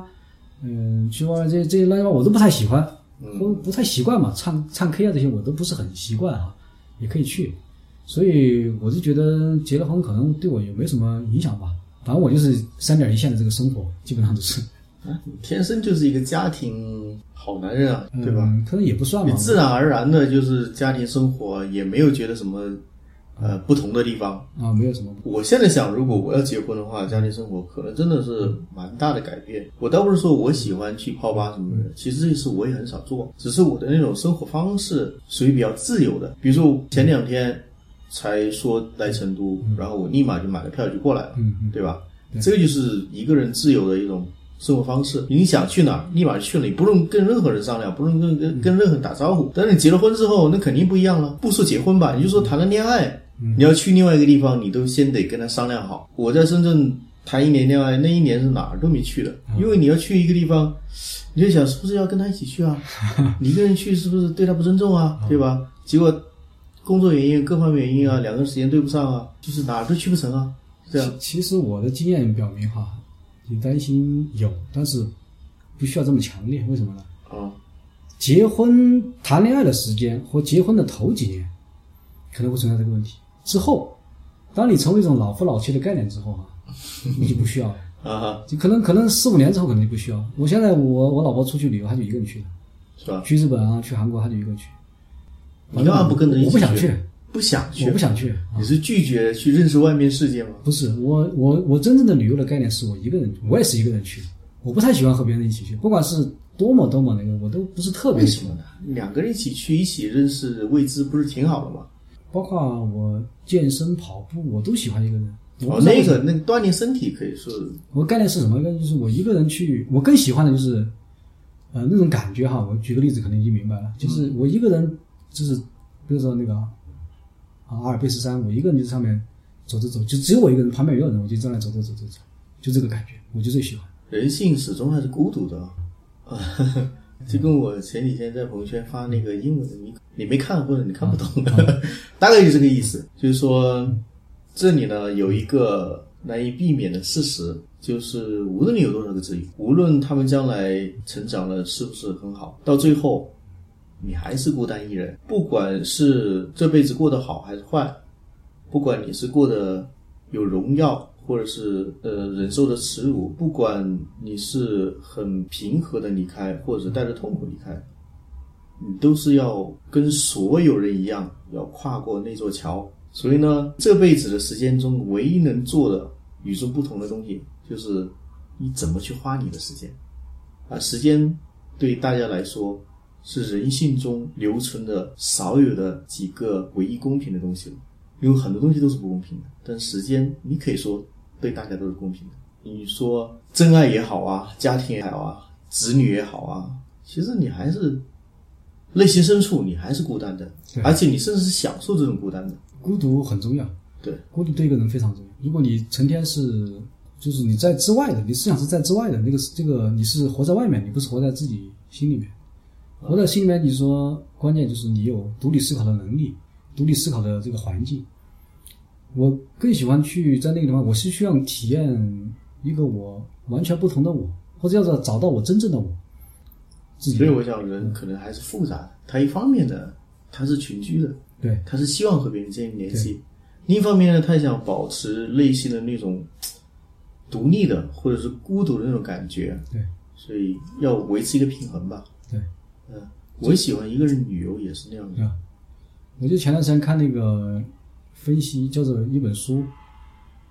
嗯，去玩这这些乱七八糟我都不太喜欢，我不太习惯嘛，唱唱 K 啊这些我都不是很习惯啊，也可以去，所以我就觉得结了婚可能对我也没什么影响吧。反正我就是三点一线的这个生活，基本上都是。啊你天生就是一个家庭好男人啊，对吧？嗯？可能也不算吧。你自然而然的就是家庭生活，也没有觉得什么呃不同的地方。啊，没有什么。我现在想，如果我要结婚的话，家庭生活可能真的是蛮大的改变。我倒不是说我喜欢去泡吧什么的，其实这些事我也很少做，只是我的那种生活方式属于比较自由的。比如说前两天才说来成都，然后我立马就买了票就过来了，嗯嗯，对吧？这个就是一个人自由的一种生活方式。你想去哪儿，立马就去了，你不用跟任何人商量，不用跟跟跟任何人打招呼。但是你结了婚之后，那肯定不一样了。不说结婚吧，你就说谈了恋爱，你要去另外一个地方，你都先得跟他商量好。我在深圳谈一年恋爱，那一年是哪儿都没去的，因为你要去一个地方，你就想是不是要跟他一起去啊？你一个人去是不是对他不尊重啊？对吧？结果工作原因、各方面原因啊，两个人时间对不上啊，就是哪儿都去不成啊，这样。其其实我的经验表明哈，你担心有，但是不需要这么强烈。为什么呢？啊，结婚谈恋爱的时间和结婚的头几年可能会存在这个问题。之后，当你成为一种老夫老妻的概念之后啊，你就不需要了。啊可能可能四五年之后可能就不需要。我现在我我老婆出去旅游，她就一个人去的，是吧？去日本啊，去韩国，她就一个人去。你干嘛不跟着一起我不想去，不想去，我不想去。你是拒绝去认识外面世界吗？不是我我我真正的旅游的概念是我一个人，我也是一个人去。我不太喜欢和别人一起去，不管是多么多么那个，我都不是特别喜欢？两个人一起去，一起认识未知，不是挺好的吗？包括我健身跑步，我都喜欢一个人。我那个那个锻炼身体可以说我概念是什么？概念就是我一个人去，我更喜欢的就是，呃，那种感觉哈。我举个例子，可能你就明白了，就是我一个人，就是比如说那个啊阿尔卑斯山，我一个人就在上面走着走，就只有我一个人，旁边没有人，我就在那走走走走走，就这个感觉，我就最喜欢。人性始终还是孤独的啊。就跟我前几天在朋友圈发那个英文的，你你没看或者你看不懂，啊 大概就这个意思。就是说，这里呢有一个难以避免的事实，就是无论你有多少个子女，无论他们将来成长的是不是很好，到最后你还是孤单一人。不管是这辈子过得好还是坏，不管你是过得有荣耀，或者是呃忍受着耻辱，不管你是很平和的离开，或者带着痛苦离开，你都是要跟所有人一样，要跨过那座桥。所以呢，这辈子的时间中，唯一能做的与众不同的东西，就是你怎么去花你的时间。啊，时间对大家来说是人性中留存的少有的几个唯一公平的东西了。因为很多东西都是不公平的，但时间你可以说对大家都是公平的。你说真爱也好啊，家庭也好啊，子女也好啊，其实你还是内心深处你还是孤单的，而且你甚至是享受这种孤单的。孤独很重要，对，孤独对一个人非常重要。如果你成天是，就是你在之外的，你思想是在之外的，那个这个你是活在外面，你不是活在自己心里面。活在心里面，你说关键就是你有独立思考的能力，独立思考的这个环境。我更喜欢去在那个地方，我是需要体验一个我完全不同的我，或者叫做找到我真正的我。自己所以我想，人可能还是复杂的。他一方面呢，他是群居的，对他是希望和别人建立联系；另一方面呢，他想保持内心的那种独立的或者是孤独的那种感觉。对，所以要维持一个平衡吧。对，嗯，我喜欢一个人旅游也是那样的。啊，我就前段时间看那个分析，叫做一本书，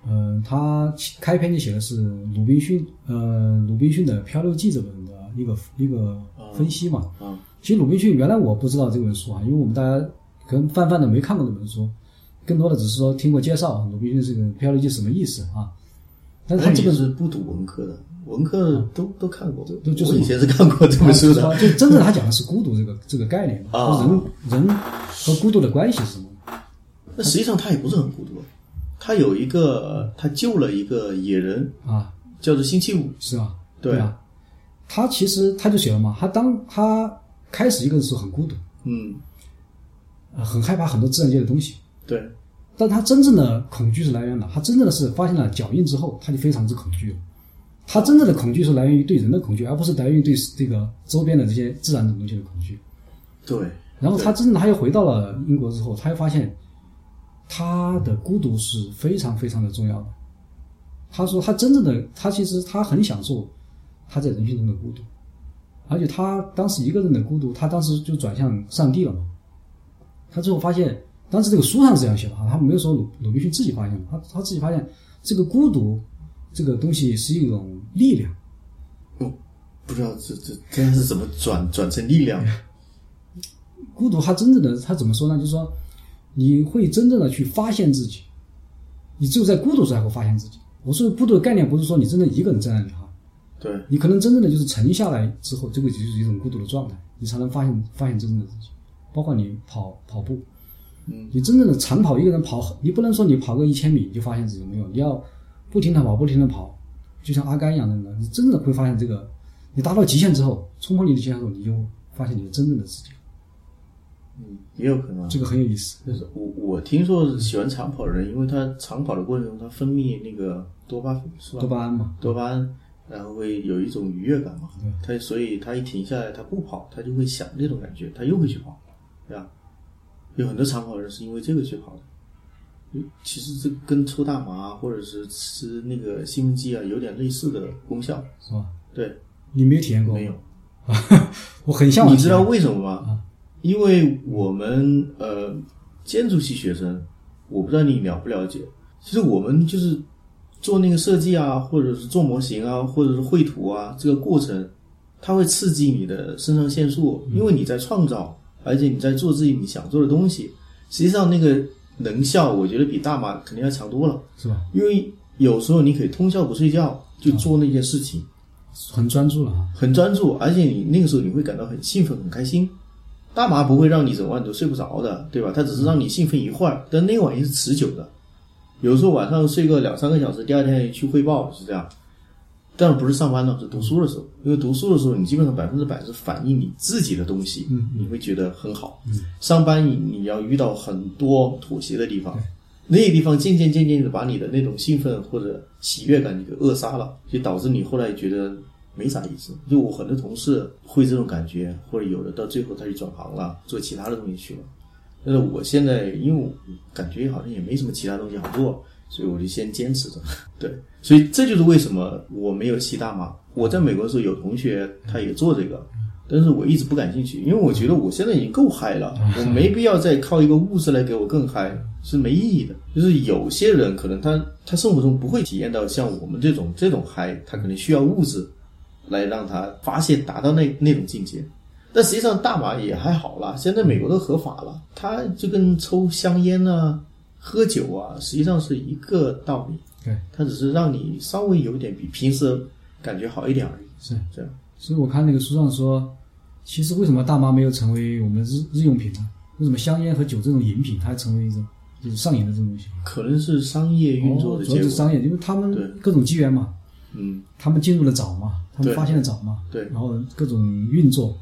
嗯、他开篇就写的是鲁滨逊，呃，鲁滨逊的《漂流记》这本的一个一个分析嘛。啊，其实鲁滨逊原来我不知道这本书啊，因为我们大家可能泛泛的没看过这本书，更多的只是说听过介绍，鲁滨逊这个《漂流记》什么意思啊？但是他他这个是不读文科的，文科都都看过，都就是我以前是看过这本书的。啊就真正他讲的是孤独这个这个概念嘛，啊人人和孤独的关系是什么？那实际上他也不是很孤独，他有一个，他救了一个野人，啊，叫做星期五。是吧？对啊，他其实他就写了嘛，他当他开始一个人的时候很孤独，嗯，呃很害怕很多自然界的东西，对，但他真正的恐惧是来源哪，他真正的是发现了脚印之后，他就非常之恐惧了。他真正的恐惧是来源于对人的恐惧，而不是来源于对这个周边的这些自然的东西的恐惧。对，然后他真正他又回到了英国之后，他又发现他的孤独是非常非常的重要的。他说他真正的他其实他很享受他在人群中的孤独，而且他当时一个人的孤独，他当时就转向上帝了嘛。他最后发现，当时这个书上是这样写的啊，他没有说鲁鲁滨逊自己发现的，他他自己发现这个孤独这个东西是一种力量。不知道这这这样是怎么转转成力量的？孤独，它真正的它怎么说呢？就是说，你会真正的去发现自己，你只有在孤独时才会发现自己。我说的孤独的概念，不是说你真的一个人在那里哈，对，你可能真正的就是沉下来之后，这个就是一种孤独的状态，你才能发现发现真正的自己。包括你跑跑步，嗯，你真正的长跑，一个人跑，你不能说你跑个一千米你就发现自己没有，你要不停的跑，不停的跑，就像阿甘一样的人，你真的会发现这个，你达到极限之后，冲破你的极限之后，你就发现你的真正的自己，嗯，也有可能啊。这个很有意思。就是我我听说喜欢长跑的人，因为他长跑的过程中，他分泌那个多巴是吧？多巴胺嘛，多巴胺，然后会有一种愉悦感嘛。他所以他一停下来，他不跑，他就会想那种感觉，他又会去跑，对吧？有很多长跑人是因为这个去跑的。嗯其实这跟抽大麻或者是吃那个兴奋剂啊有点类似的功效。是吧？对，你没有体验过？没有。我很向往。你知道为什么吗？啊因为我们呃建筑系学生，我不知道你了不了解，其实我们就是做那个设计啊，或者是做模型啊，或者是绘图啊，这个过程，它会刺激你的肾上腺素，因为你在创造，而且你在做自己你想做的东西，实际上那个能效，我觉得比大麻肯定要强多了，是吧？因为有时候你可以通宵不睡觉就做那件事情。很专注了啊。很专注，而且你那个时候你会感到很兴奋、很开心。大麻不会让你整晚都睡不着的，对吧？它只是让你兴奋一会儿，但那个晚也是持久的。有时候晚上睡个两三个小时，第二天去汇报是这样。当然不是上班了，是读书的时候。因为读书的时候，你基本上百分之百是反映你自己的东西，嗯你会觉得很好。上班你你要遇到很多妥协的地方，那些地方渐渐渐渐的把你的那种兴奋或者喜悦感你给扼杀了，就导致你后来觉得没啥意思。就我很多同事会这种感觉，或者有的到最后他就转行了，做其他的东西去了。但是我现在因为我感觉好像也没什么其他东西好做，所以我就先坚持着。对，所以这就是为什么我没有吸大麻。我在美国的时候有同学他也做这个，但是我一直不感兴趣，因为我觉得我现在已经够嗨了，我没必要再靠一个物质来给我更嗨，是没意义的。就是有些人可能他他生活中不会体验到像我们这种这种嗨，他可能需要物质来让他发泄达到那那种境界。但实际上大麻也还好啦，现在美国都合法了，它就跟抽香烟啊、喝酒啊，实际上是一个道理。对，它只是让你稍微有点比平时感觉好一点而已。是这样，所以我看那个书上说，其实为什么大妈没有成为我们日日用品呢？为什么香烟和酒这种饮品，它成为一种就是上瘾的这种东西？可能是商业运作的哦主要。是商业，因为他们各种机缘嘛，嗯，他们进入的早嘛，他们发现的早嘛，对然后各种运作，对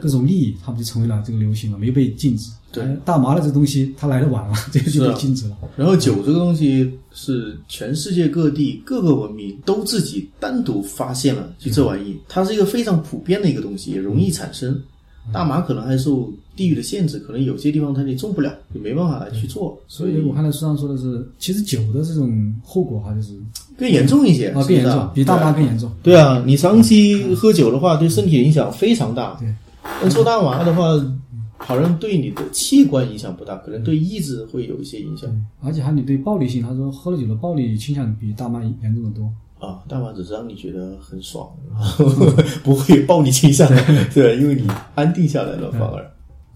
各种利益，他们就成为了这个流行了，没有被禁止。对哎大麻的这东西，它来的晚了，这个就被禁止了。然后酒这个东西是全世界各地各个文明都自己单独发现了，就这玩意，它是一个非常普遍的一个东西，也容易产生。大麻可能还受地域的限制，可能有些地方它你种不了，就没办法来去做，所以我看到书上说的是，其实酒的这种后果哈，就是更严重一些啊更严重比大麻更严重。对啊，你长期喝酒的话，对身体影响非常大。对，但抽大麻的话，好像对你的器官影响不大，可能对意志会有一些影响，而且还你对暴力性，他说喝了酒的暴力倾向比大麻严重的多。啊。大麻只是让你觉得很爽，不会有暴力倾向，对，因为你安定下来了，反而。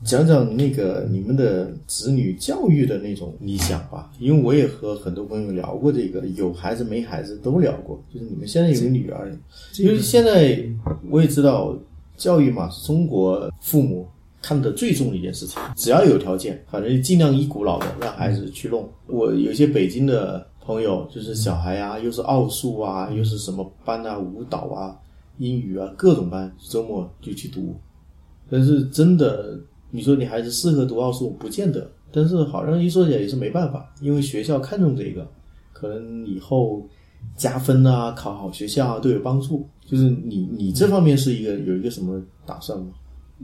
讲讲那个你们的子女教育的那种理想吧，因为我也和很多朋友聊过这个，有孩子没孩子都聊过。就是你们现在有个女儿，因为现在我也知道教育嘛是中国父母看得最重的一件事情，只要有条件，反正尽量一股脑的让孩子去弄。我有些北京的朋友，就是小孩啊，又是奥数啊，又是什么班啊，舞蹈啊，英语啊，各种班，周末就去读。但是真的，你说你孩子适合读奥数，不见得。但是好像一说起来也是没办法，因为学校看重这个，可能以后加分啊、考好学校啊都有帮助。就是你你这方面是一个有一个什么打算吗？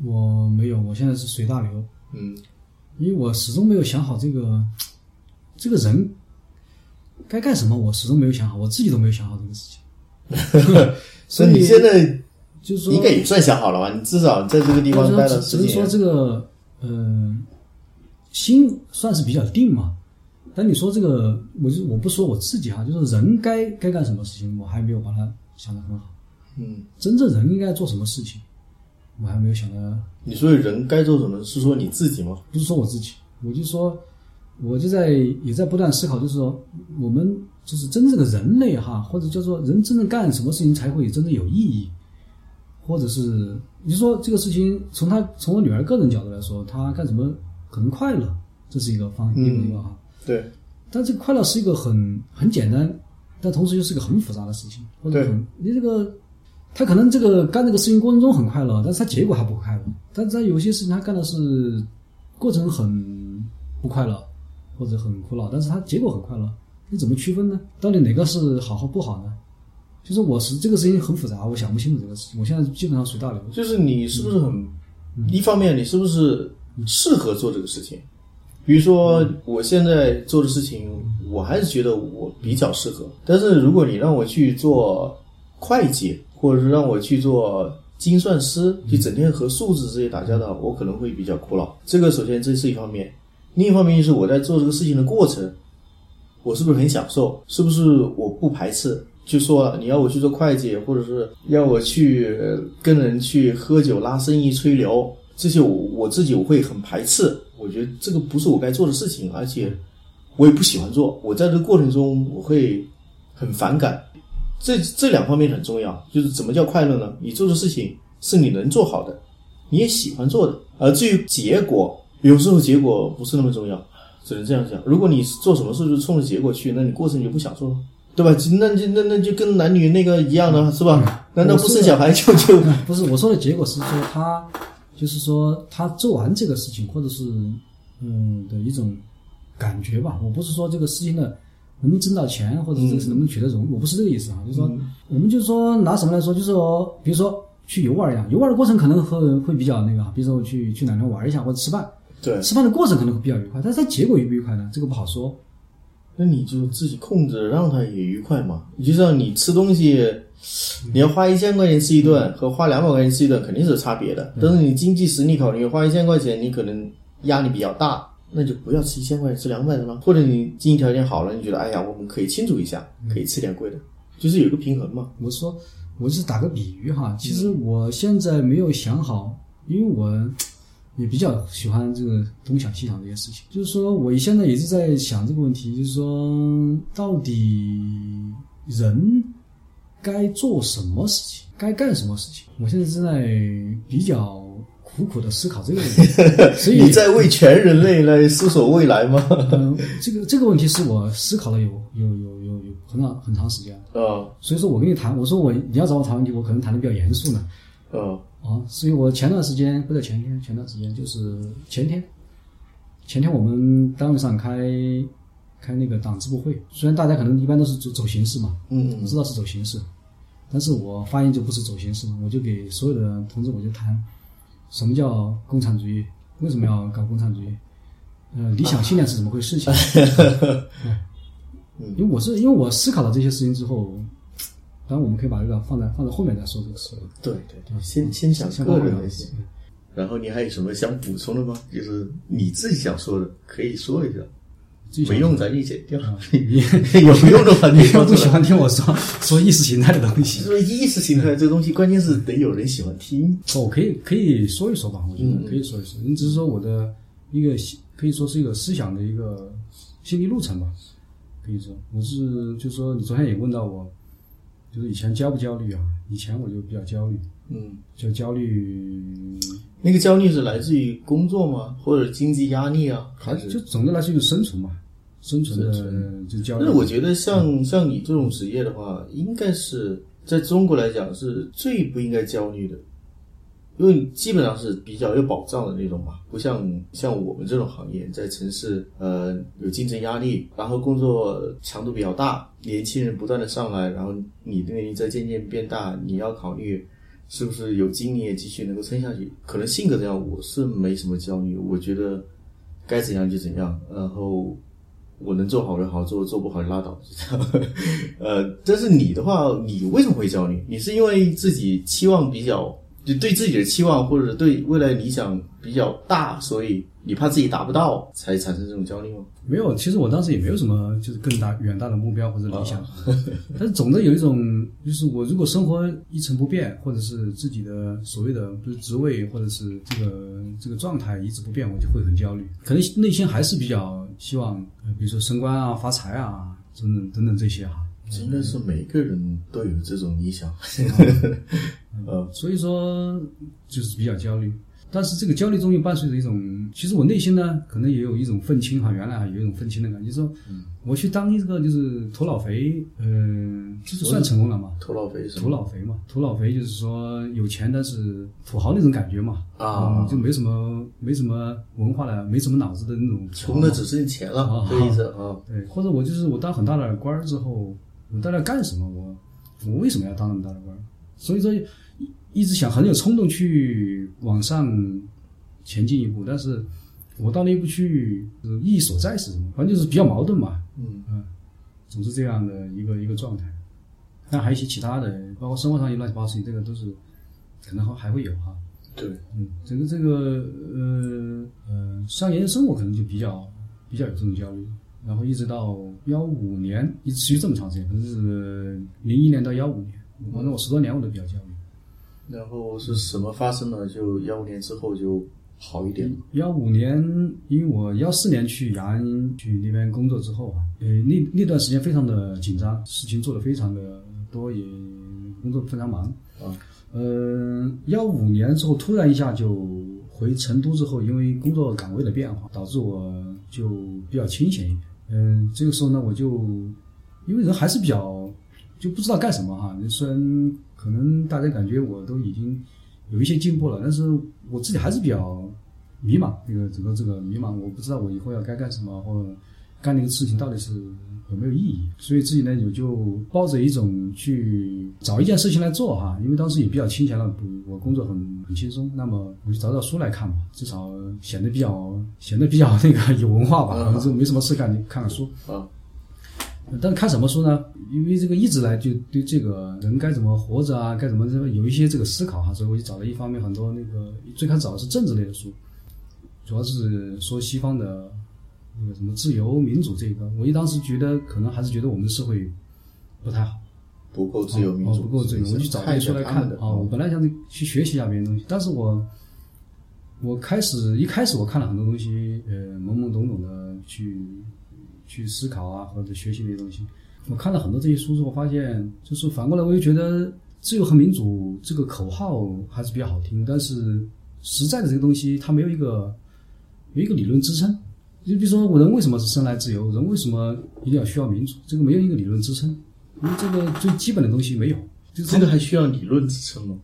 我没有，我现在是随大流，嗯因为我始终没有想好这个这个人该干什么，我始终没有想好，我自己都没有想好这个事情。所以你现在就是说，应该也算想好了吧？你至少在这个地方待了只只是说。这个，呃，心算是比较定嘛。但你说这个，我就我不说我自己哈，就是人该该干什么事情，我还没有把它想得很好。嗯，真正人应该做什么事情，我还没有想到。你说人该做什么？是说你自己吗？不是说我自己，我就说，我就在也在不断思考，就是说，我们就是真正的人类哈，或者叫做人真正干什么事情才会真正有意义，或者是你说这个事情从他从我女儿个人角度来说，她干什么可能快乐，这是一个方一个一个哈，对，但这个快乐是一个很很简单，但同时又是一个很复杂的事情，或者对。很你这个。他可能这个干这个事情过程中很快乐，但是他结果还不快乐。但是他有些事情他干的是过程很不快乐，或者很苦恼，但是他结果很快乐。你怎么区分呢？到底哪个是好和不好呢？就是我是这个事情很复杂，我想不清楚这个事情。我现在基本上随大流。就是你是不是很，一方面你是不是适合做这个事情？比如说我现在做的事情，我还是觉得我比较适合。但是如果你让我去做会计，或者是让我去做精算师，就整天和数字这些打交道，我可能会比较苦恼。这个首先这是一方面，另一方面就是我在做这个事情的过程，我是不是很享受？是不是我不排斥？就说了，你要我去做会计，或者是要我去呃跟人去喝酒、拉生意、吹牛，这些我我自己我会很排斥。我觉得这个不是我该做的事情，而且我也不喜欢做。我在这个过程中我会很反感。这这两方面很重要，就是怎么叫快乐呢？你做的事情是你能做好的，你也喜欢做的。而至于结果，有时候结果不是那么重要，只能这样讲。如果你做什么事就冲着结果去，那你过程你就不享受了。对吧？那就那那就跟男女那个一样的是吧？难道不生小孩就就不是我说的结果是说他，就是说他做完这个事情，或者是嗯的一种感觉吧。我不是说这个事情的能不能挣到钱，或者是这个是能不能取得荣誉，我不是这个意思啊。就是说，我们就是说拿什么来说，就是说，比如说去游玩一样，游玩的过程可能会会比较那个啊，比如说我去去哪地玩一下，或者吃饭，对？吃饭的过程可能会比较愉快，但是它结果愉不愉快呢？这个不好说。那你就自己控制，让它也愉快嘛。你就像你吃东西，你要花一千块钱吃一顿和花两百块钱吃一顿肯定是有差别的。但是你经济实力考虑，花一千块钱你可能压力比较大，那就不要吃一千块钱，吃两百的了。或者你经济条件好了，你觉得哎呀，我们可以庆祝一下，可以吃点贵的，就是有一个平衡嘛。我说，我是打个比喻哈，其实我现在没有想好，因为我也比较喜欢这个东想西想这些事情。就是说我现在也是在想这个问题，就是说到底人该做什么事情，该干什么事情？我现在正在比较苦苦的思考这个问题，所以你在为全人类来思索未来吗？嗯、这个这个问题是我思考了有有有有有很长很长时间，啊。所以说我跟你谈，我说我你要找我谈问题，我可能谈的比较严肃呢。啊。啊，所以我前段时间不是前天，前段时间就是前天，前天我们单位上开开那个党支部会，虽然大家可能一般都是走走形式嘛，嗯。我知道是走形式，但是我发言就不是走形式嘛，我就给所有的同志我就谈什么叫共产主义，为什么要搞共产主义，呃，理想信念是怎么回事情，因为我是因为我思考了这些事情之后，当然我们可以把这个放在放在后面再说这个事。对对对，先先想先个人先的先。然后你还有什么想补充的吗？就是你自己想说的，可以说一下。没用咱就剪掉，你有用的话你你说。不喜欢听 我说说意识形态的东西，说意识形态这东西，关键是得有人喜欢听。我可以可以说一说吧，我觉嗯得可以说一说。你只是说我的一个可以说是一个思想的一个心理路程吧，可以说我是就是说你昨天也问到我，就是以前焦不焦虑啊？以前我就比较焦虑，嗯，就焦虑，那个焦虑是来自于工作吗？或者经济压力啊？还是就总的来说就是生存嘛，生存的就焦虑。但是我觉得像像你这种职业的话，应该是在中国来讲是最不应该焦虑的，因为你基本上是比较有保障的那种嘛，不像像我们这种行业在城市，呃，有竞争压力，然后工作强度比较大，年轻人不断的上来，然后你的年龄在渐渐变大，你要考虑是不是有精力继续能够撑下去。可能性格这样，我是没什么焦虑，我觉得该怎样就怎样，然后。我能做好就好做，做不好就拉倒，就这样。呃，但是你的话，你为什么会焦虑？你是因为自己期望比较，就对自己的期望或者对未来理想比较大，所以你怕自己达不到，才产生这种焦虑吗？没有，其实我当时也没有什么就是更大远大的目标或者理想，但是总的有一种就是我如果生活一成不变，或者是自己的所谓的不是职位或者是这个这个状态一直不变，我就会很焦虑。可能内心还是比较希望，呃比如说升官啊、发财啊等等等等这些哈。应该是每个人都有这种理想。呃，所以说就是比较焦虑。但是这个焦虑中又伴随着一种，其实我内心呢，可能也有一种愤青哈，原来啊有一种愤青的感觉，就是说，我去当一个就是土老肥，嗯、就是算成功了嘛，头脑肥是吗？土老肥嘛，土老肥就是说有钱但是土豪那种感觉嘛，啊。嗯就没什么没什么文化了，没什么脑子的那种。穷的只剩钱了啊，这个意思啊。对，或者我就是我当很大的官儿之后，我到底要干什么？我我为什么要当那么大的官儿？所以说一一直想很有冲动去往上前进一步，但是我到那一步去，呃意义所在是什么？反正就是比较矛盾嘛，嗯总是这样的一个一个状态。但还有一些其他的，包括生活上一乱七八糟事情，这个都是可能还还会有哈。对，嗯，整个这个呃呃，上研究生我可能就比较比较有这种焦虑，然后一直到幺五年，一直持续这么长时间，可能是零一年到幺五年，反正我十多年我都比较焦虑。然后是什么发生了？就幺五年之后就好一点了。幺五年，因为我幺四年去雅安去那边工作之后啊，呃，那那段时间非常的紧张，事情做的非常的多，也工作非常忙。啊，呃，幺五年之后突然一下就回成都之后，因为工作岗位的变化，导致我就比较清闲一点。嗯、这个时候呢，我就因为人还是比较就不知道干什么哈。虽然可能大家感觉我都已经有一些进步了，但是我自己还是比较迷茫，这个整个这个迷茫，我不知道我以后要该干什么，或者干那个事情到底是有没有意义。所以自己呢，也就抱着一种去找一件事情来做哈，因为当时也比较清闲了，我工作很很轻松，那么我就找找书来看吧，至少显得比较显得比较那个有文化吧，反正没什么事干，就看看书啊。但是看什么书呢？因为这个一直来就对这个人该怎么活着啊，该怎么有一些这个思考哈，所以我就找了一方面很多那个最开始找的是政治类的书，主要是说西方的那个什么自由民主这个。我一当时觉得可能还是觉得我们的社会不太好，不够自由民主，不够自由。我去找这些书来看啊。我本来想去学习一下别的东西，但是我我开始一开始我看了很多东西，呃，懵懵懂懂的去。去思考啊，或者学习那些东西，我看了很多这些书之后，发现就是反过来，我又觉得自由和民主这个口号还是比较好听，但是实在的这个东西它没有一个没有一个理论支撑。就比如说，我人为什么是生来自由？人为什么一定要需要民主？这个没有一个理论支撑，因为这个最基本的东西没有。就这个还需要理论支撑吗？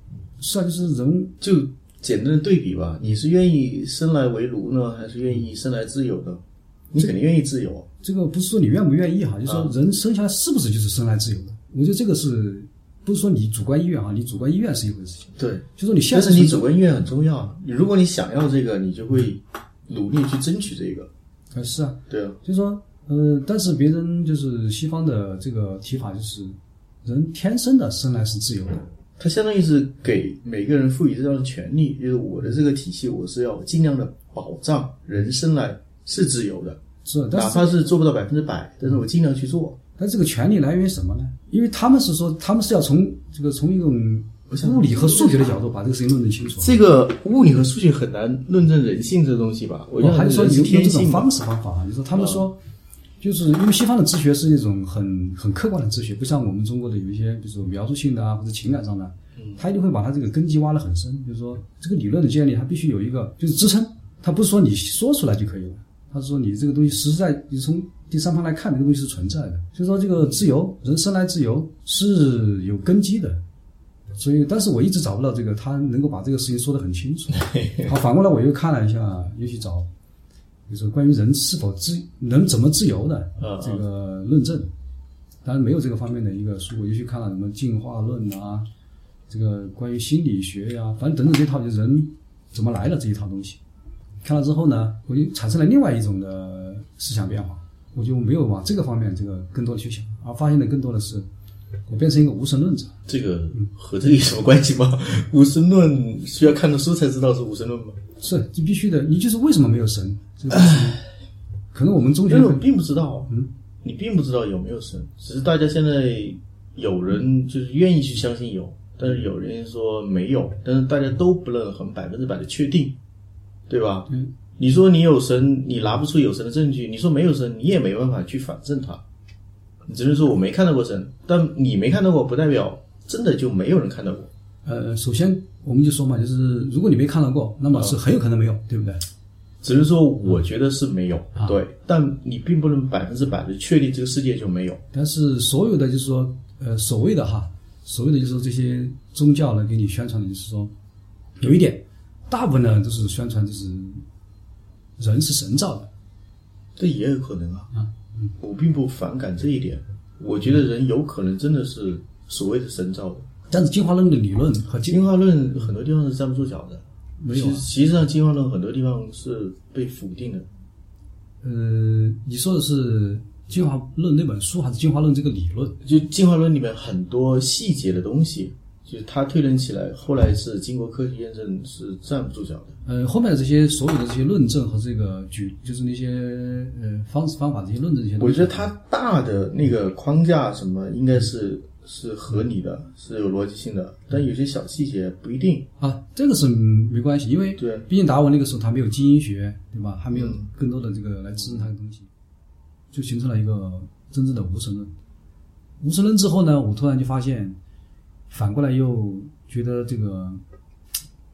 是啊，就是人就简单的对比吧，你是愿意生来为奴呢，还是愿意生来自由的？你肯定愿意自由。这个不是说你愿不愿意哈，就是说人生下来是不是就是生来自由的？我觉得这个是不是说你主观意愿啊？你主观意愿是一回事。情对，就说你现在是你主观意愿很重要。你如果你想要这个，你就会努力去争取这个。啊，是啊，对啊。就是说，呃，但是别人就是西方的这个提法，就是人天生的生来是自由的。他相当于是给每个人赋予这样的权利，就是我的这个体系，我是要尽量的保障人生来是自由的。是，哪怕是做不到百分之百，但是我尽量去做。但这个权利来源于什么呢？因为他们是说，他们是要从这个从一种物理和数学的角度把这个事情论证清楚。这个物理和数学很难论证人性这东西吧？我还是说用这种方式方法啊？你说他们说，就是因为西方的哲学是一种很很客观的哲学，不像我们中国的有一些，比如说描述性的啊，或者情感上的，他一定会把他这个根基挖得很深。就是说，这个理论的建立，它必须有一个就是支撑，它不是说你说出来就可以了。他说：“你这个东西实实在，你从第三方来看，这个东西是存在的。所以说，这个自由，人生来自由是有根基的。所以，但是我一直找不到这个他能够把这个事情说得很清楚。好，反过来我又看了一下，又去找，就是关于人是否自能怎么自由的这个论证。当然没有这个方面的一个书，我又去看了什么进化论啊，这个关于心理学呀，反正等等这套就人怎么来的这一套东西。”看了之后呢，我就产生了另外一种的思想变化，我就没有往这个方面这个更多的去想，而发现的更多的是，我变成一个无神论者。这个和这个有什么关系吗？无神论需要看的书才知道是无神论吗？是，这必须的。你就是为什么没有神？可能我们中学，我并不知道。嗯，你并不知道有没有神，只是大家现在有人就是愿意去相信有，但是有人说没有，但是大家都不能很百分之百的确定。对吧？嗯，你说你有神，你拿不出有神的证据；你说没有神，你也没办法去反证他。你只能说我没看到过神，但你没看到过，不代表真的就没有人看到过。呃，首先我们就说嘛，就是如果你没看到过，那么是很有可能没有，对不对？只能说我觉得是没有，对，但你并不能百分之百的确定这个世界就没有。但是所有的就是说，呃，所谓的哈，所谓的就是说这些宗教呢，给你宣传的就是说，有一点。大部分呢都是宣传，就是人是神造的，这也有可能啊。啊，我并不反感这一点。我觉得人有可能真的是所谓的神造的。但是进化论的理论和进化论很多地方是站不住脚的。没有，实际上进化论很多地方是被否定的。呃，你说的是进化论那本书，还是进化论这个理论？就进化论里面很多细节的东西。就是他推论起来，后来是经过科学验证是站不住脚的。呃，后面的这些所有的这些论证和这个举，就是那些呃方式方法这些论证这些，我觉得它大的那个框架什么应该是是合理的，是有逻辑性的，但有些小细节不一定啊。这个是没关系，因为对，毕竟达尔文那个时候他没有基因学，对吧？还没有更多的这个来支撑他的东西，就形成了一个真正的无神论。无神论之后呢，我突然就发现。反过来又觉得这个，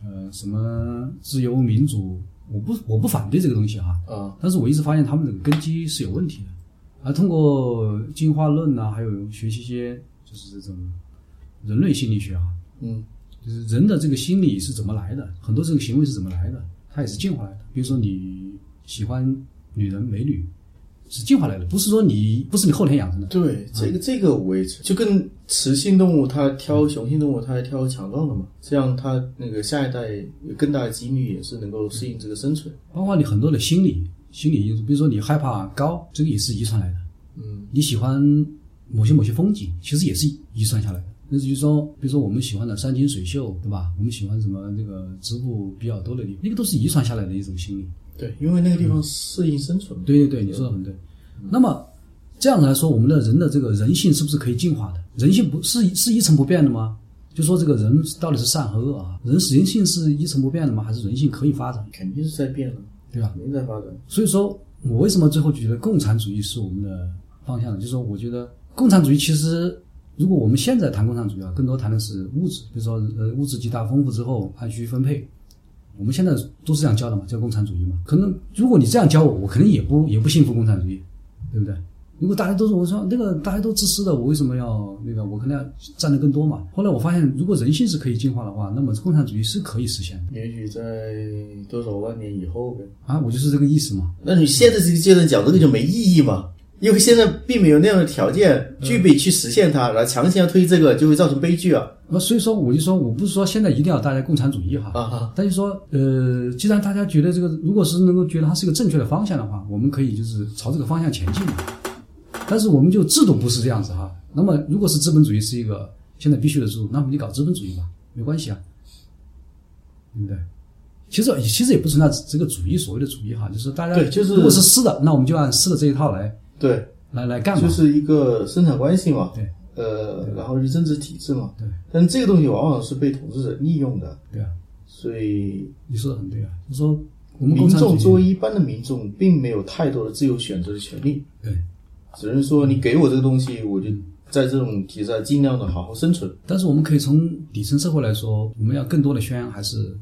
呃，什么自由民主，我不我不反对这个东西哈，啊，但是我一直发现他们这个根基是有问题的，而通过进化论呐、还有学习一些就是这种人类心理学啊，嗯。就是人的这个心理是怎么来的，很多这个行为是怎么来的，它也是进化来的。比如说你喜欢女人美女，是进化来的，不是说你不是你后天养成的。对，这个这个我也知就跟雌性动物它挑雄性动物，它挑强壮的嘛，这样它那个下一代有更大的几率也是能够适应这个生存。包括你很多的心理心理因素，比如说你害怕高，这个也是遗传来的。嗯，你喜欢某些某些风景，其实也是遗传下来的。那就是说，比如说我们喜欢的山清水秀，对吧？我们喜欢什么这个植物比较多的地方，那个都是遗传下来的一种心理。对，因为那个地方适应生存嘛。对对对，你说的很对。那么这样子来说，我们的人的这个人性是不是可以进化的？人性不是是一成不变的吗？就说这个人到底是善和恶啊？人人性是一成不变的吗？还是人性可以发展？肯定是在变的，对吧？肯定在发展。所以说我为什么最后觉得共产主义是我们的方向呢？就是说，我觉得共产主义其实，如果我们现在谈共产主义啊，更多谈的是物质，比如说呃物质极大丰富之后按需分配。我们现在都是这样教的嘛，叫共产主义嘛。可能如果你这样教我，我肯定也不也不信服共产主义，对不对？如果大家都是我说那个大家都自私的，我为什么要那个？我可能要占的更多嘛。后来我发现，如果人性是可以进化的话，那么共产主义是可以实现的也许在多少万年以后呗。啊！我就是这个意思嘛。那你现在这个阶段讲这个就没意义嘛？因为现在并没有那样的条件具备去实现它，然后强行要推这个，就会造成悲剧啊！那所以说，我就说我不是说现在一定要大家共产主义哈，啊哈，但是说，呃，既然大家觉得这个，如果是能够觉得它是一个正确的方向的话，我们可以就是朝这个方向前进嘛。但是我们就制度不是这样子哈。那么如果是资本主义是一个现在必须的制度，那么你搞资本主义吧，没关系啊，对不对？其实其实也不存在这个主义所谓的主义哈，就是大家对就是如果是私的，那我们就按私的这一套来对，来来干嘛。就是一个生产关系嘛，对。呃，然后是政治体制嘛，对。但这个东西往往是被统治者利用的，对啊，所以你说的很对啊，就是说我们共民众作为一般的民众，并没有太多的自由选择的权利，对。只能说你给我这个东西，我就在这种体制下尽量的好好生存。但是我们可以从底层社会来说，我们要更多的宣扬还是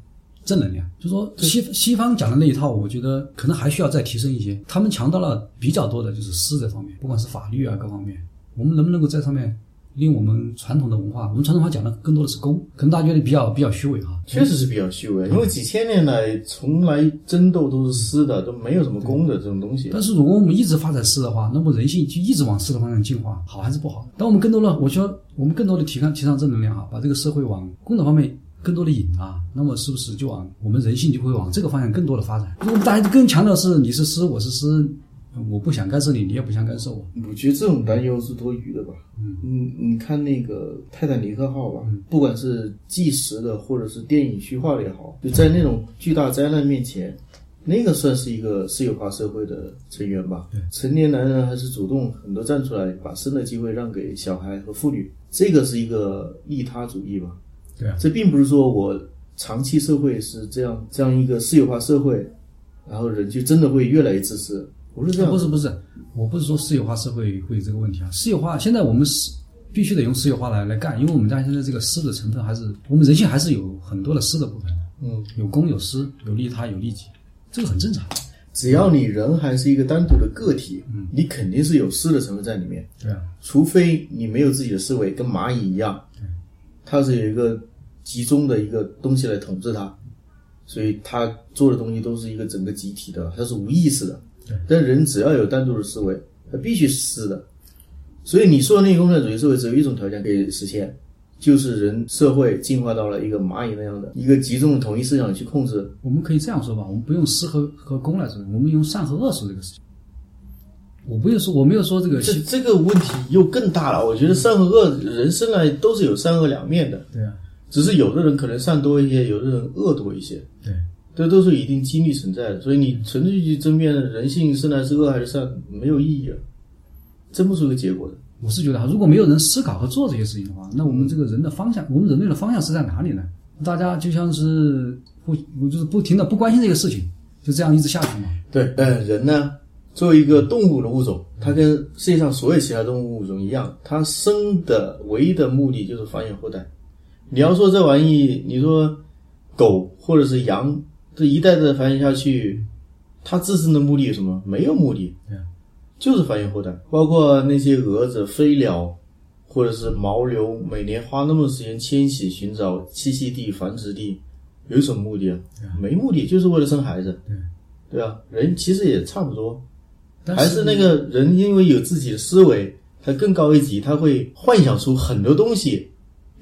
正能量。就说西西方讲的那一套，我觉得可能还需要再提升一些。他们强调了比较多的就是私这方面，不管是法律啊各方面，我们能不能够在上面利用我们传统的文化？我们传统文化讲的更多的是公，可能大家觉得比较比较虚伪哈。确实是比较虚伪，因为几千年来从来争斗都是私的，都没有什么公的这种东西。但是如果我们一直发展私的话，那么人性就一直往私的方向进化，好还是不好？当我们更多的，我说我们更多的提倡提倡正能量啊，把这个社会往公的方面更多的瘾啊，那么是不是就往我们人性就会往这个方向更多的发展？如果大家更强调是你是私，我是私，我不想干涉你，你也不想干涉我，我觉得这种担忧是多余的吧。嗯，你看那个泰坦尼克号吧，不管是纪实的或者是电影虚化的也好，就在那种巨大灾难面前，那个算是一个私有化社会的成员吧。对，成年男人还是主动很多站出来，把生的机会让给小孩和妇女，这个是一个利他主义吧。对啊，这并不是说我长期社会是这样这样一个私有化社会，然后人就真的会越来越自私，不是这样。不是不是，我不是说私有化社会会有这个问题啊，私有化现在我们是必须得用私有化来来干，因为我们家现在这个私的成分还是我们人性还是有很多的私的部分的，嗯，有公有私，有利他有利己，这个很正常。只要你人还是一个单独的个体，嗯，你肯定是有私的成分在里面，对啊，除非你没有自己的思维，跟蚂蚁一样，它是有一个集中的一个东西来统治它，所以他做的东西都是一个整个集体的，它是无意识的。对，但人只要有单独的思维，它必须是私的。所以你说的那个共产主义社会只有一种条件可以实现，就是人社会进化到了一个蚂蚁那样的一个集中的统一思想去控制。我们可以这样说吧，我们不用私和和公来说，我们用善和恶说这个事情。我不用说，我没有说这个这这个问题又更大了。我觉得善和恶，人生来都是有善恶两面的，对啊，只是有的人可能善多一些，有的人恶多一些，对，这都是一定几率存在的。所以你纯粹去争辩人性生来是恶还是善，没有意义了，争不出个结果的。我是觉得哈，如果没有人思考和做这些事情的话，那我们这个人的方向，我们人类的方向是在哪里呢？大家就像是不，我就是不停的不关心这个事情，就这样一直下去嘛。对，呃，人呢，作为一个动物的物种，它跟世界上所有其他动物物种一样，它生的唯一的目的就是繁衍后代。你要说这玩意，你说狗或者是羊，这一代代繁衍下去，它自身的目的有什么？没有目的。就是繁衍后代，包括那些蛾子、飞鸟，或者是牦牛，每年花那么多时间迁徙，寻找栖息地、繁殖地，有什么目的啊？没目的，就是为了生孩子。对，对啊，人其实也差不多，但还是那个人，因为有自己的思维，他更高一级，他会幻想出很多东西，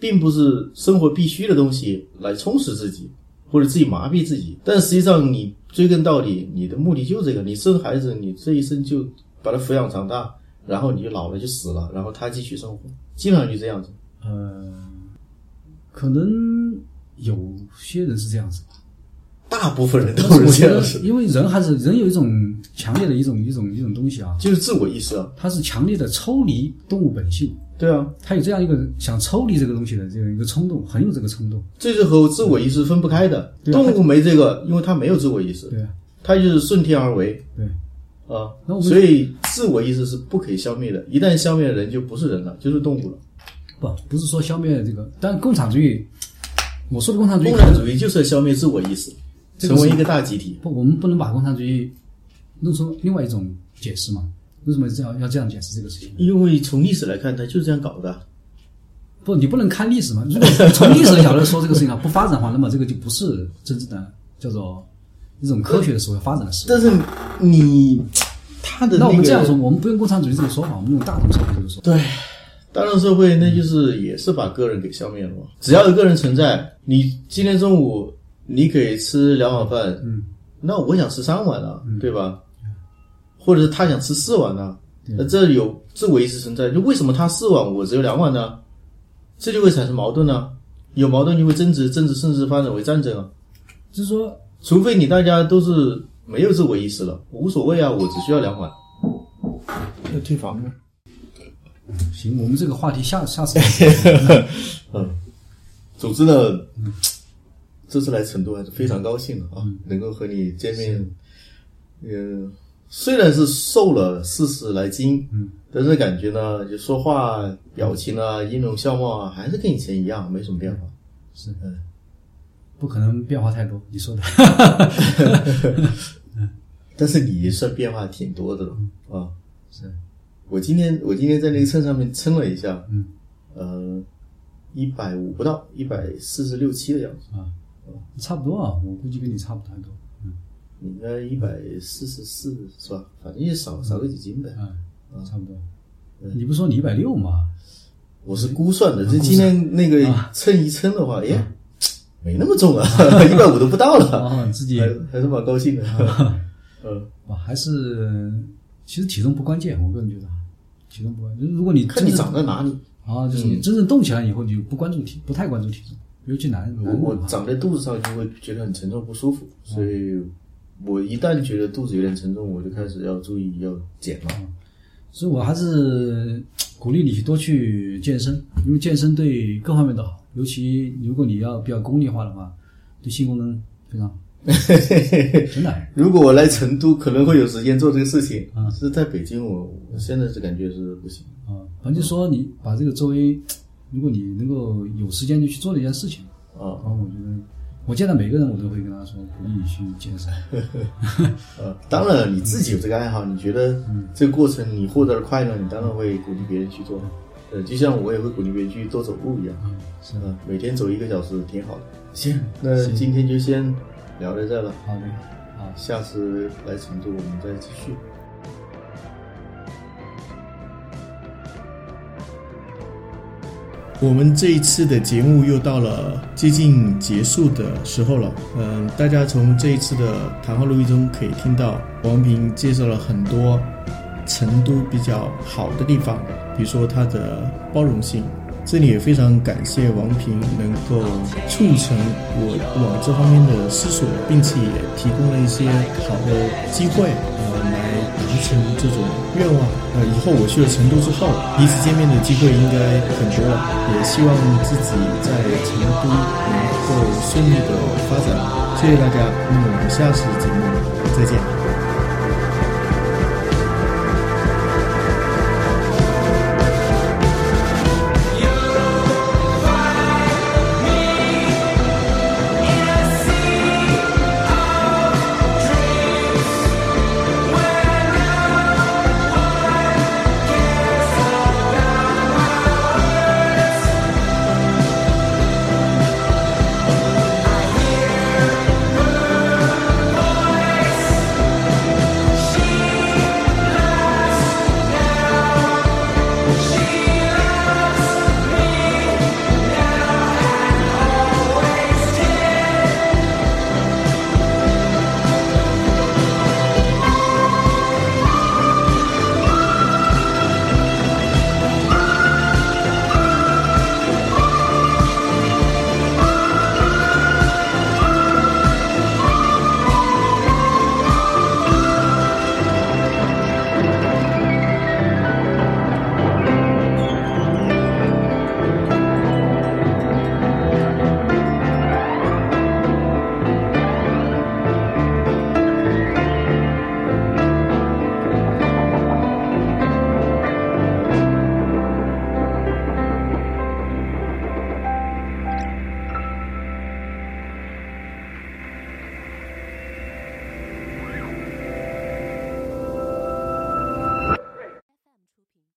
并不是生活必须的东西来充实自己，或者自己麻痹自己。但实际上，你追根到底，你的目的就这个：你生孩子，你这一生就把他抚养长大，然后你就老了就死了，然后他继续生活，基本上就这样子。呃，可能有些人是这样子吧。大部分人都是这样子，，因为人还是人有一种强烈的一种一种一种东西啊，就是自我意识啊。它是强烈的抽离动物本性，对啊，他有这样一个想抽离这个东西的这样一个冲动，很有这个冲动。这是和自我意识分不开的。动物没这个，因为它没有自我意识，对啊，它就是顺天而为对，啊那我。们所以自我意识是不可以消灭的，一旦消灭了，人就不是人了，就是动物了。不不是说消灭这个，但共产主义，我说的共产主义共产主义就是要消灭自我意识，成为一个大集体。不，我们不能把共产主义弄出另外一种解释嘛？为什么这样要这样解释这个事情？因为从历史来看，它就是这样搞的。不，你不能看历史嘛？如果从历史的角度说这个事情啊，不发展的话，那么这个就不是真正的叫做一种科学的思维发展的思维。但是你他的那我们这样说，我们不用共产主义这个说法，我们用大众社会这个说法。对，大众社会那就是也是把个人给消灭了嘛。只要有个人存在，你今天中午你可以吃两碗饭，嗯，那我想吃三碗啊，对吧？或者是他想吃四碗呢、那这有自我意识存在，就为什么他四碗我只有两碗呢？这就会产生矛盾呢、有矛盾就会争执，争执甚至发展为战争啊。就是说，除非你大家都是没有自我意识了，无所谓啊，我只需要两碗。要退房吗？行，我们这个话题下 下次嗯，总之呢，这次来成都还是非常高兴的啊，能够和你见面。呃，虽然是瘦了四十来斤，嗯，但是感觉呢，就说话、表情啊、音容笑貌啊，还是跟以前一样，没什么变化。是嗯，不可能变化太多。你说的，但是你算变化挺多的了啊。是我今天我今天在那个秤上面称了一下，嗯，呃，一百五不到，一百四十六七的样子。啊，差不多啊，我估计跟你差不太多。应该一百四十四是吧？反正也少少个几斤呗。啊，差不多。你不说你一百六吗？我是估算的，这今天那个啊称一称的话，耶，没那么重啊，一百五都不到了，啊，自己还还是蛮高兴的。嗯，啊，还是其实体重不关键，我个人觉得啊，体重不关键。如果你看你长在哪里。啊，就是你真正动起来以后，你就不关注体，不太关注体重，尤其男人啊我长在肚子上就会觉得很沉重不舒服，所以我一旦觉得肚子有点沉重，我就开始要注意要减了。所以我还是鼓励你去多去健身，因为健身对各方面都好，尤其如果你要比较功利化的话，对性功能非常好。真的，如果我来成都，可能会有时间做这个事情。啊是在北京，我我现在是感觉是不行。啊，反正就说你把这个作为，如果你能够有时间就去做这件事情，啊然后我觉得，我见到每个人我都会跟他说，鼓励你去健身。呃，当然你自己有这个爱好，你觉得这个过程你获得了快乐，你当然会鼓励别人去做。呃，就像我也会鼓励别人去多走路一样。嗯，是嗯、每天走一个小时挺好的。行，那今天就先聊到这了，好的，好，下次来成都我们再继续。我们这一次的节目又到了接近结束的时候了。嗯，大家从这一次的谈话录音中可以听到，王平介绍了很多成都比较好的地方，比如说它的包容性。这里也非常感谢王平能够促成我往这方面的思索，并且也提供了一些好的机会，来达成这种愿望。呃，以后我去了成都之后，第一次见面的机会应该很多了。也希望自己在成都能够顺利的发展。谢谢大家，那么我们下次节目再见。